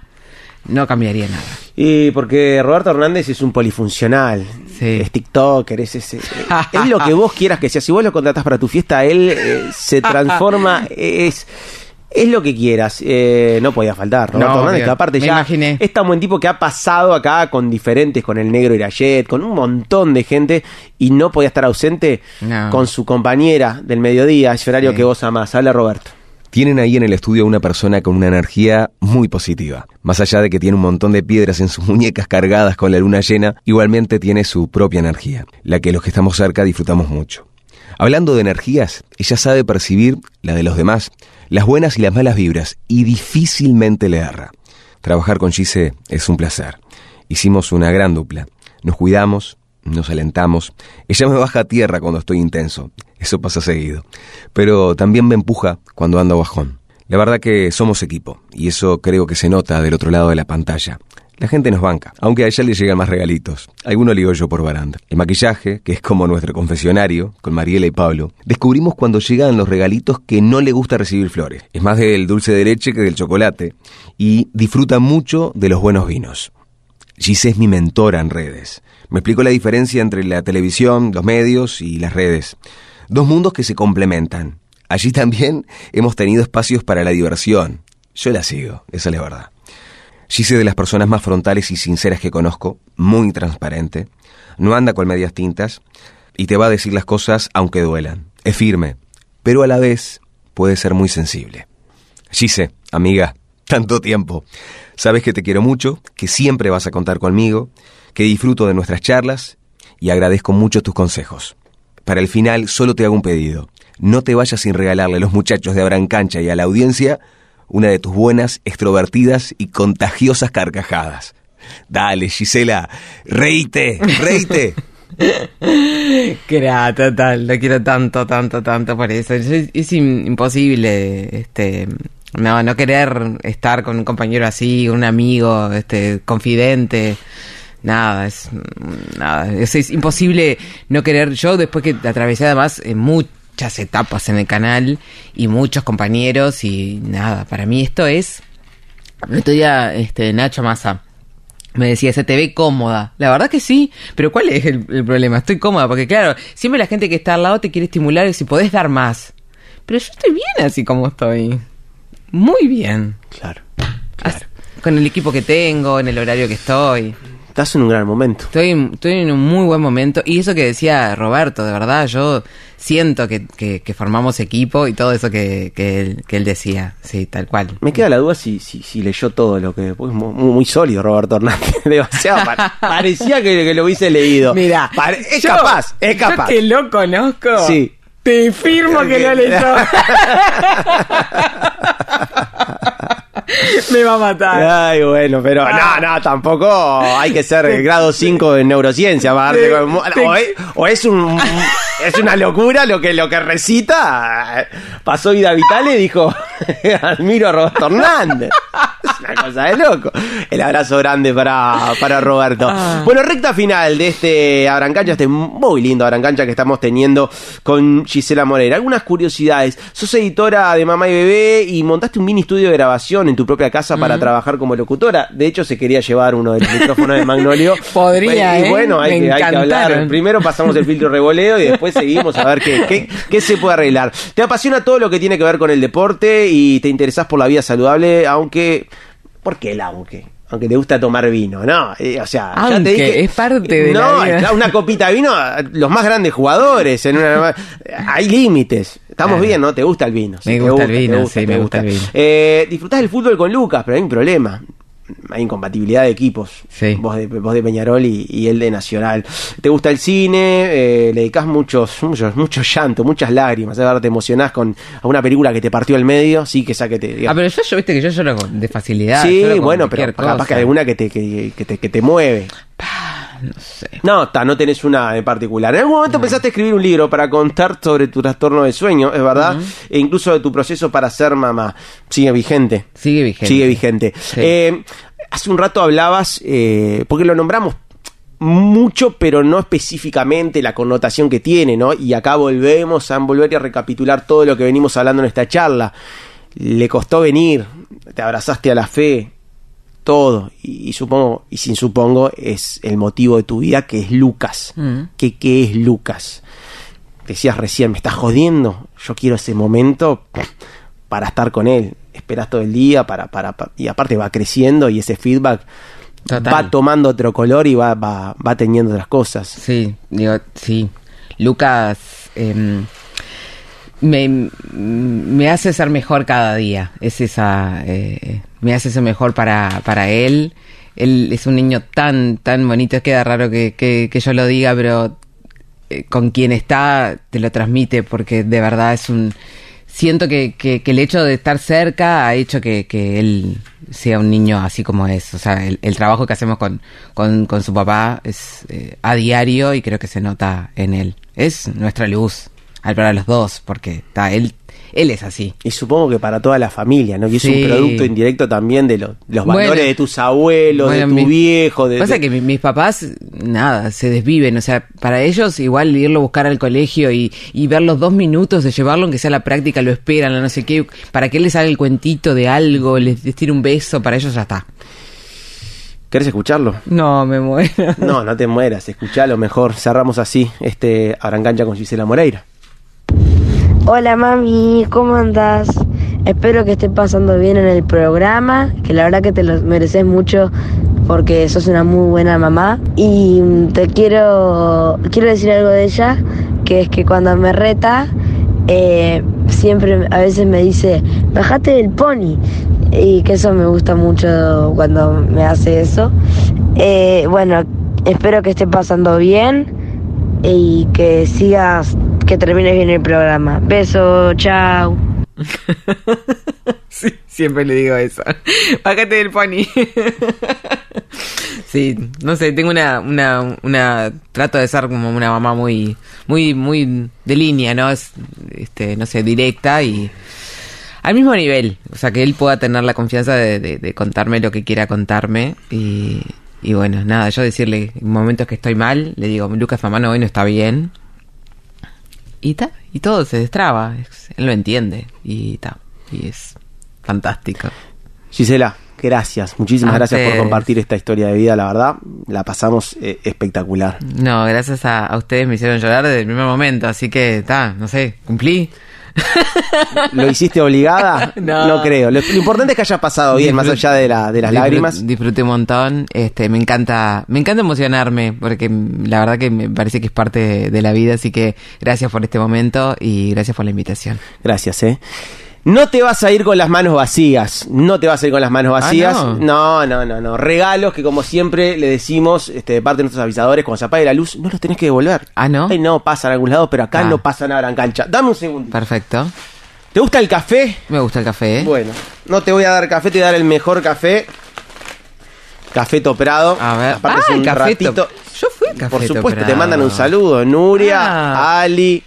no cambiaría nada. Y porque Roberto Hernández es un polifuncional, es TikToker, es, es, es, lo que vos quieras que sea. Si vos lo contratás para tu fiesta, él eh, se transforma, es es lo que quieras. Eh, no podía faltar. Roberto Hernández, que aparte ya es tan buen tipo que ha pasado acá con diferentes, con el negro Irayet, con un montón de gente y no podía estar ausente con su compañera del mediodía, ese horario que vos amás. Habla Roberto. Tienen ahí en el estudio una persona con una energía muy positiva. Más allá de que tiene un montón de piedras en sus muñecas cargadas con la luna llena, igualmente tiene su propia energía, la que los que estamos cerca disfrutamos mucho. Hablando de energías, ella sabe percibir la de los demás, las buenas y las malas vibras, y difícilmente le erra. Trabajar con Gise es un placer. Hicimos una gran dupla. Nos cuidamos, nos alentamos. Ella me baja a tierra cuando estoy intenso. Eso pasa seguido. Pero también me empuja cuando ando bajón. La verdad que somos equipo, y eso creo que se nota del otro lado de la pantalla. La gente nos banca, aunque a ella le llegan más regalitos. Alguno ligo yo por baranda. El maquillaje, que es como nuestro confesionario, con Mariela y Pablo, descubrimos cuando llegan los regalitos que no le gusta recibir flores. Es más del dulce de leche que del chocolate, y disfruta mucho de los buenos vinos. Gise es mi mentora en redes. Me explico la diferencia entre la televisión, los medios y las redes. Dos mundos que se complementan. Allí también hemos tenido espacios para la diversión. Yo la sigo, esa es la verdad. Gise de las personas más frontales y sinceras que conozco, muy transparente. No anda con medias tintas. y te va a decir las cosas aunque duelan. Es firme, pero a la vez puede ser muy sensible. Gise, amiga, tanto tiempo. Sabes que te quiero mucho, que siempre vas a contar conmigo, que disfruto de nuestras charlas y agradezco mucho tus consejos. Para el final solo te hago un pedido. No te vayas sin regalarle a los muchachos de Abran Cancha y a la audiencia una de tus buenas, extrovertidas y contagiosas carcajadas. Dale, Gisela, reíte, reíte. Crea, total, lo quiero tanto, tanto, tanto por eso. Es, es im- imposible, este, no, no querer estar con un compañero así, un amigo, este, confidente. Nada, es nada, es, imposible no querer. Yo después que atravesé además en muchas etapas en el canal y muchos compañeros y nada, para mí esto es. El otro día, este, Nacho Massa me decía, se te ve cómoda. La verdad que sí, pero ¿cuál es el, el problema? Estoy cómoda, porque claro, siempre la gente que está al lado te quiere estimular y si podés dar más. Pero yo estoy bien así como estoy. Muy bien. Claro. As- Con el equipo que tengo, en el horario que estoy. Estás en un gran momento. Estoy, estoy en un muy buen momento. Y eso que decía Roberto, de verdad, yo siento que, que- que formamos equipo y todo eso que, que, él, que él decía. Sí, tal cual. Me queda la duda si, si, si leyó todo lo que. porque es mu- muy, muy sólido Roberto Hernández. Demasiado. pa- parecía que, que lo hubiese leído. Mira, es yo- capaz, es capaz. Yo que lo conozco. Sí. Te firmo que lo leyó. Me va a matar. Ay, bueno, pero no, no, tampoco hay que ser grado 5 en neurociencia para darte Sí, con- sí. o, es, o es un es una locura lo que lo que recita. Pasó vida vital y dijo, admiro a Roberto Hernández. Es una cosa de loco. El abrazo grande para, para Roberto. Ah. Bueno, recta final de este Abrancancha, este muy lindo Abrancancha que estamos teniendo con Gisela Moreira. Algunas curiosidades. Sos editora de Mamá y Bebé y montaste un mini estudio de grabación en tu propia casa para Mm. trabajar como locutora. De hecho, se quería llevar uno de los micrófonos de Magnolio. Podría, Y ¿eh? bueno, hay, que, hay que hablar. Primero pasamos el filtro revoleo y después seguimos a ver qué, qué, qué se puede arreglar. Te apasiona todo lo que tiene que ver con el deporte y te interesás por la vida saludable, aunque... ¿Por qué el aunque? Aunque te gusta tomar vino, ¿no? Eh, o sea, ya te Aunque dije... es parte de no, la vida. una copita de vino, los más grandes jugadores. En una, hay límites. Estamos Claro. bien, ¿no? ¿Te gusta el vino? Me gusta el vino, sí, me gusta el vino. Eh, disfrutás del fútbol con Lucas, pero hay un problema. Hay incompatibilidad de equipos. Vos, de, vos de Peñarol y, y él de Nacional. ¿Te gusta el cine? Eh, le dedicás muchos, muchos, muchos llantos, muchas lágrimas. ¿eh? Ahora te emocionás con alguna película que te partió el medio. Sí, que saque te. Ah, pero yo, yo viste que yo lloro de facilidad. Sí, bueno, pero capaz que hay alguna que te, que, que te, que te mueve. No sé. No, ta, no tenés una en particular. En algún momento empezaste a escribir un libro para contar sobre tu trastorno de sueño, es verdad, e incluso de tu proceso para ser mamá. Sigue vigente. Sigue vigente. Sigue vigente. Eh, hace un rato hablabas, eh, porque lo nombramos mucho, pero no específicamente la connotación que tiene, ¿no? Y acá volvemos a volver a recapitular todo lo que venimos hablando en esta charla. Le costó venir, te abrazaste a la fe, todo. Y, y supongo, y sin supongo, es el motivo de tu vida, que es Lucas. Mm. ¿Qué, ¿Qué es Lucas? Decías recién, me estás jodiendo. Yo quiero ese momento para estar con él. Esperas todo el día para, para, pa- y aparte va creciendo y ese feedback Total. va tomando otro color y va, va, va teniendo otras cosas. Sí, digo, sí. Lucas em, me, me hace ser mejor cada día. Es esa. eh, me hace ser mejor para, para él. Él es un niño tan, tan bonito. Queda raro que, que, que yo lo diga, pero eh, con quien está te lo transmite porque de verdad es un. Siento que, que, el hecho de estar cerca ha hecho que, que él sea un niño así como es. O sea, el, el trabajo que hacemos con, con, con su papá es eh, a diario y creo que se nota en él. Es nuestra luz al para los dos porque está él él es así. Y supongo que para toda la familia, ¿no? Que es un producto indirecto también de lo- los Bueno. valores de tus abuelos, Bueno, de tu mi- viejo. De, Pasa de- que mi- mis papás, nada, se desviven. O sea, para ellos, igual irlo a buscar al colegio y, y ver los dos minutos de llevarlo, aunque sea la práctica, lo esperan, no sé qué, para que él les haga el cuentito de algo, les, les tire un beso, para ellos ya está. ¿Querés escucharlo? No, me muero. No, no te mueras, escuchalo mejor. Cerramos así este Arancancha con Gisela Moreira. Hola mami, ¿cómo andás? Espero que estés pasando bien en el programa, que la verdad que te lo mereces mucho porque sos una muy buena mamá. Y mm, te quiero, quiero decir algo de ella, que es que cuando me reta, eh, siempre a veces me dice, bajate del pony. Y que eso me gusta mucho cuando me hace eso. Eh, bueno, espero que esté pasando bien y que sigas, que termines bien el programa. Beso, chao. Sí, siempre le digo eso. Bájate del pony. sí, no sé, tengo una, una, una, trato de ser como una mamá muy, muy, muy de línea, ¿no? Es, este, no sé, directa y al mismo nivel. O sea, que él pueda tener la confianza de, contarme lo que quiera contarme y, y bueno, nada, yo decirle en momentos que estoy mal, le digo, Lucas, mamá, no, hoy no está bien. Y ta, y todo se destraba, es- él lo entiende y ta, y es fantástico. Gisela, gracias. Muchísimas A gracias por compartir esta historia de vida, la verdad. La pasamos eh, espectacular. No, gracias a, a ustedes me hicieron llorar desde el primer momento, así que ta, no sé, cumplí. ¿Lo hiciste obligada? No. creo. Lo, lo importante es que haya pasado bien, más allá de, la, de las lágrimas. Disfruté un montón, este, me encanta, me encanta emocionarme, porque la verdad que me parece que es parte de, de la vida, así que gracias por este momento y gracias por la invitación. Gracias, eh. No te vas a ir con las manos vacías. No te vas a ir con las manos Ah, vacías. ¿no? no, no, no, no. Regalos que como siempre le decimos este, de parte de nuestros avisadores, cuando se apague la luz, no los tenés que devolver. Ah, ¿no? Ay, no, pasan a algún lado, pero acá Ah. no pasa nada en cancha. Dame un segundo. Perfecto. ¿Te gusta el café? Me gusta el café. ¿eh? Bueno, no te voy a dar café, te voy a dar el mejor café. Café Toprado. A ver. Aparte Ah, es un el Café ratito. Yo fui al Café Por supuesto, Toprado. te mandan un saludo. Nuria, Ah. Ali.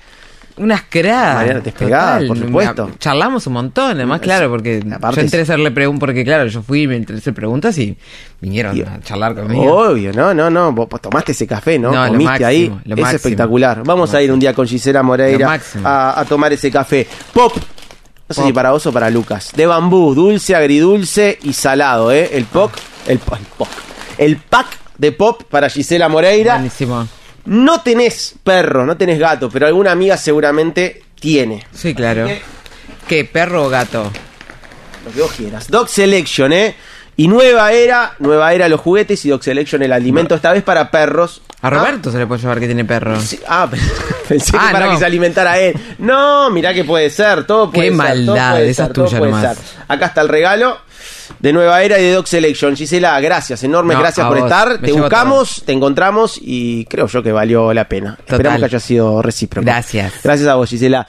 Unas cracks. Mariana Despegada, Total. por supuesto. Me- Charlamos un montón, además, claro, porque Aparte yo entré a hacerle preguntas, porque claro, yo fui y me entré a hacer preguntas y vinieron a charlar conmigo. Obvio, no, no, no. Vos tomaste ese café, ¿no? Comiste máximo, ahí. es máximo. espectacular. Vamos a ir un día con Gisela Moreira a, a tomar ese café. Pop. No sé Pop. si para vos o para Lucas. De bambú, dulce, agridulce y salado, ¿eh? El POC. El, el POC. El pack de pop para Gisela Moreira. Buenísimo. No tenés perro, no tenés gato, pero alguna amiga seguramente tiene. Sí, claro. Así ¿Qué, perro o gato? Lo que vos quieras. Dog Selection, ¿eh? Y nueva era, nueva era los juguetes y Dog Selection el alimento, esta vez para perros. A Roberto se le puede llevar que tiene perro. Sí, ah, pensé que Ah, para no. que se alimentara él. No, mirá que puede ser, todo puede Qué ser. todo maldad, puede esa ser, es tuya nomás. ser. Acá está el regalo de Nueva Era y de Dog Selection. Gisela, gracias, enormes No, gracias por vos. estar. Me Te buscamos, te encontramos y creo yo que valió la pena. Esperamos que haya sido recíproco. Gracias. Gracias a vos, Gisela.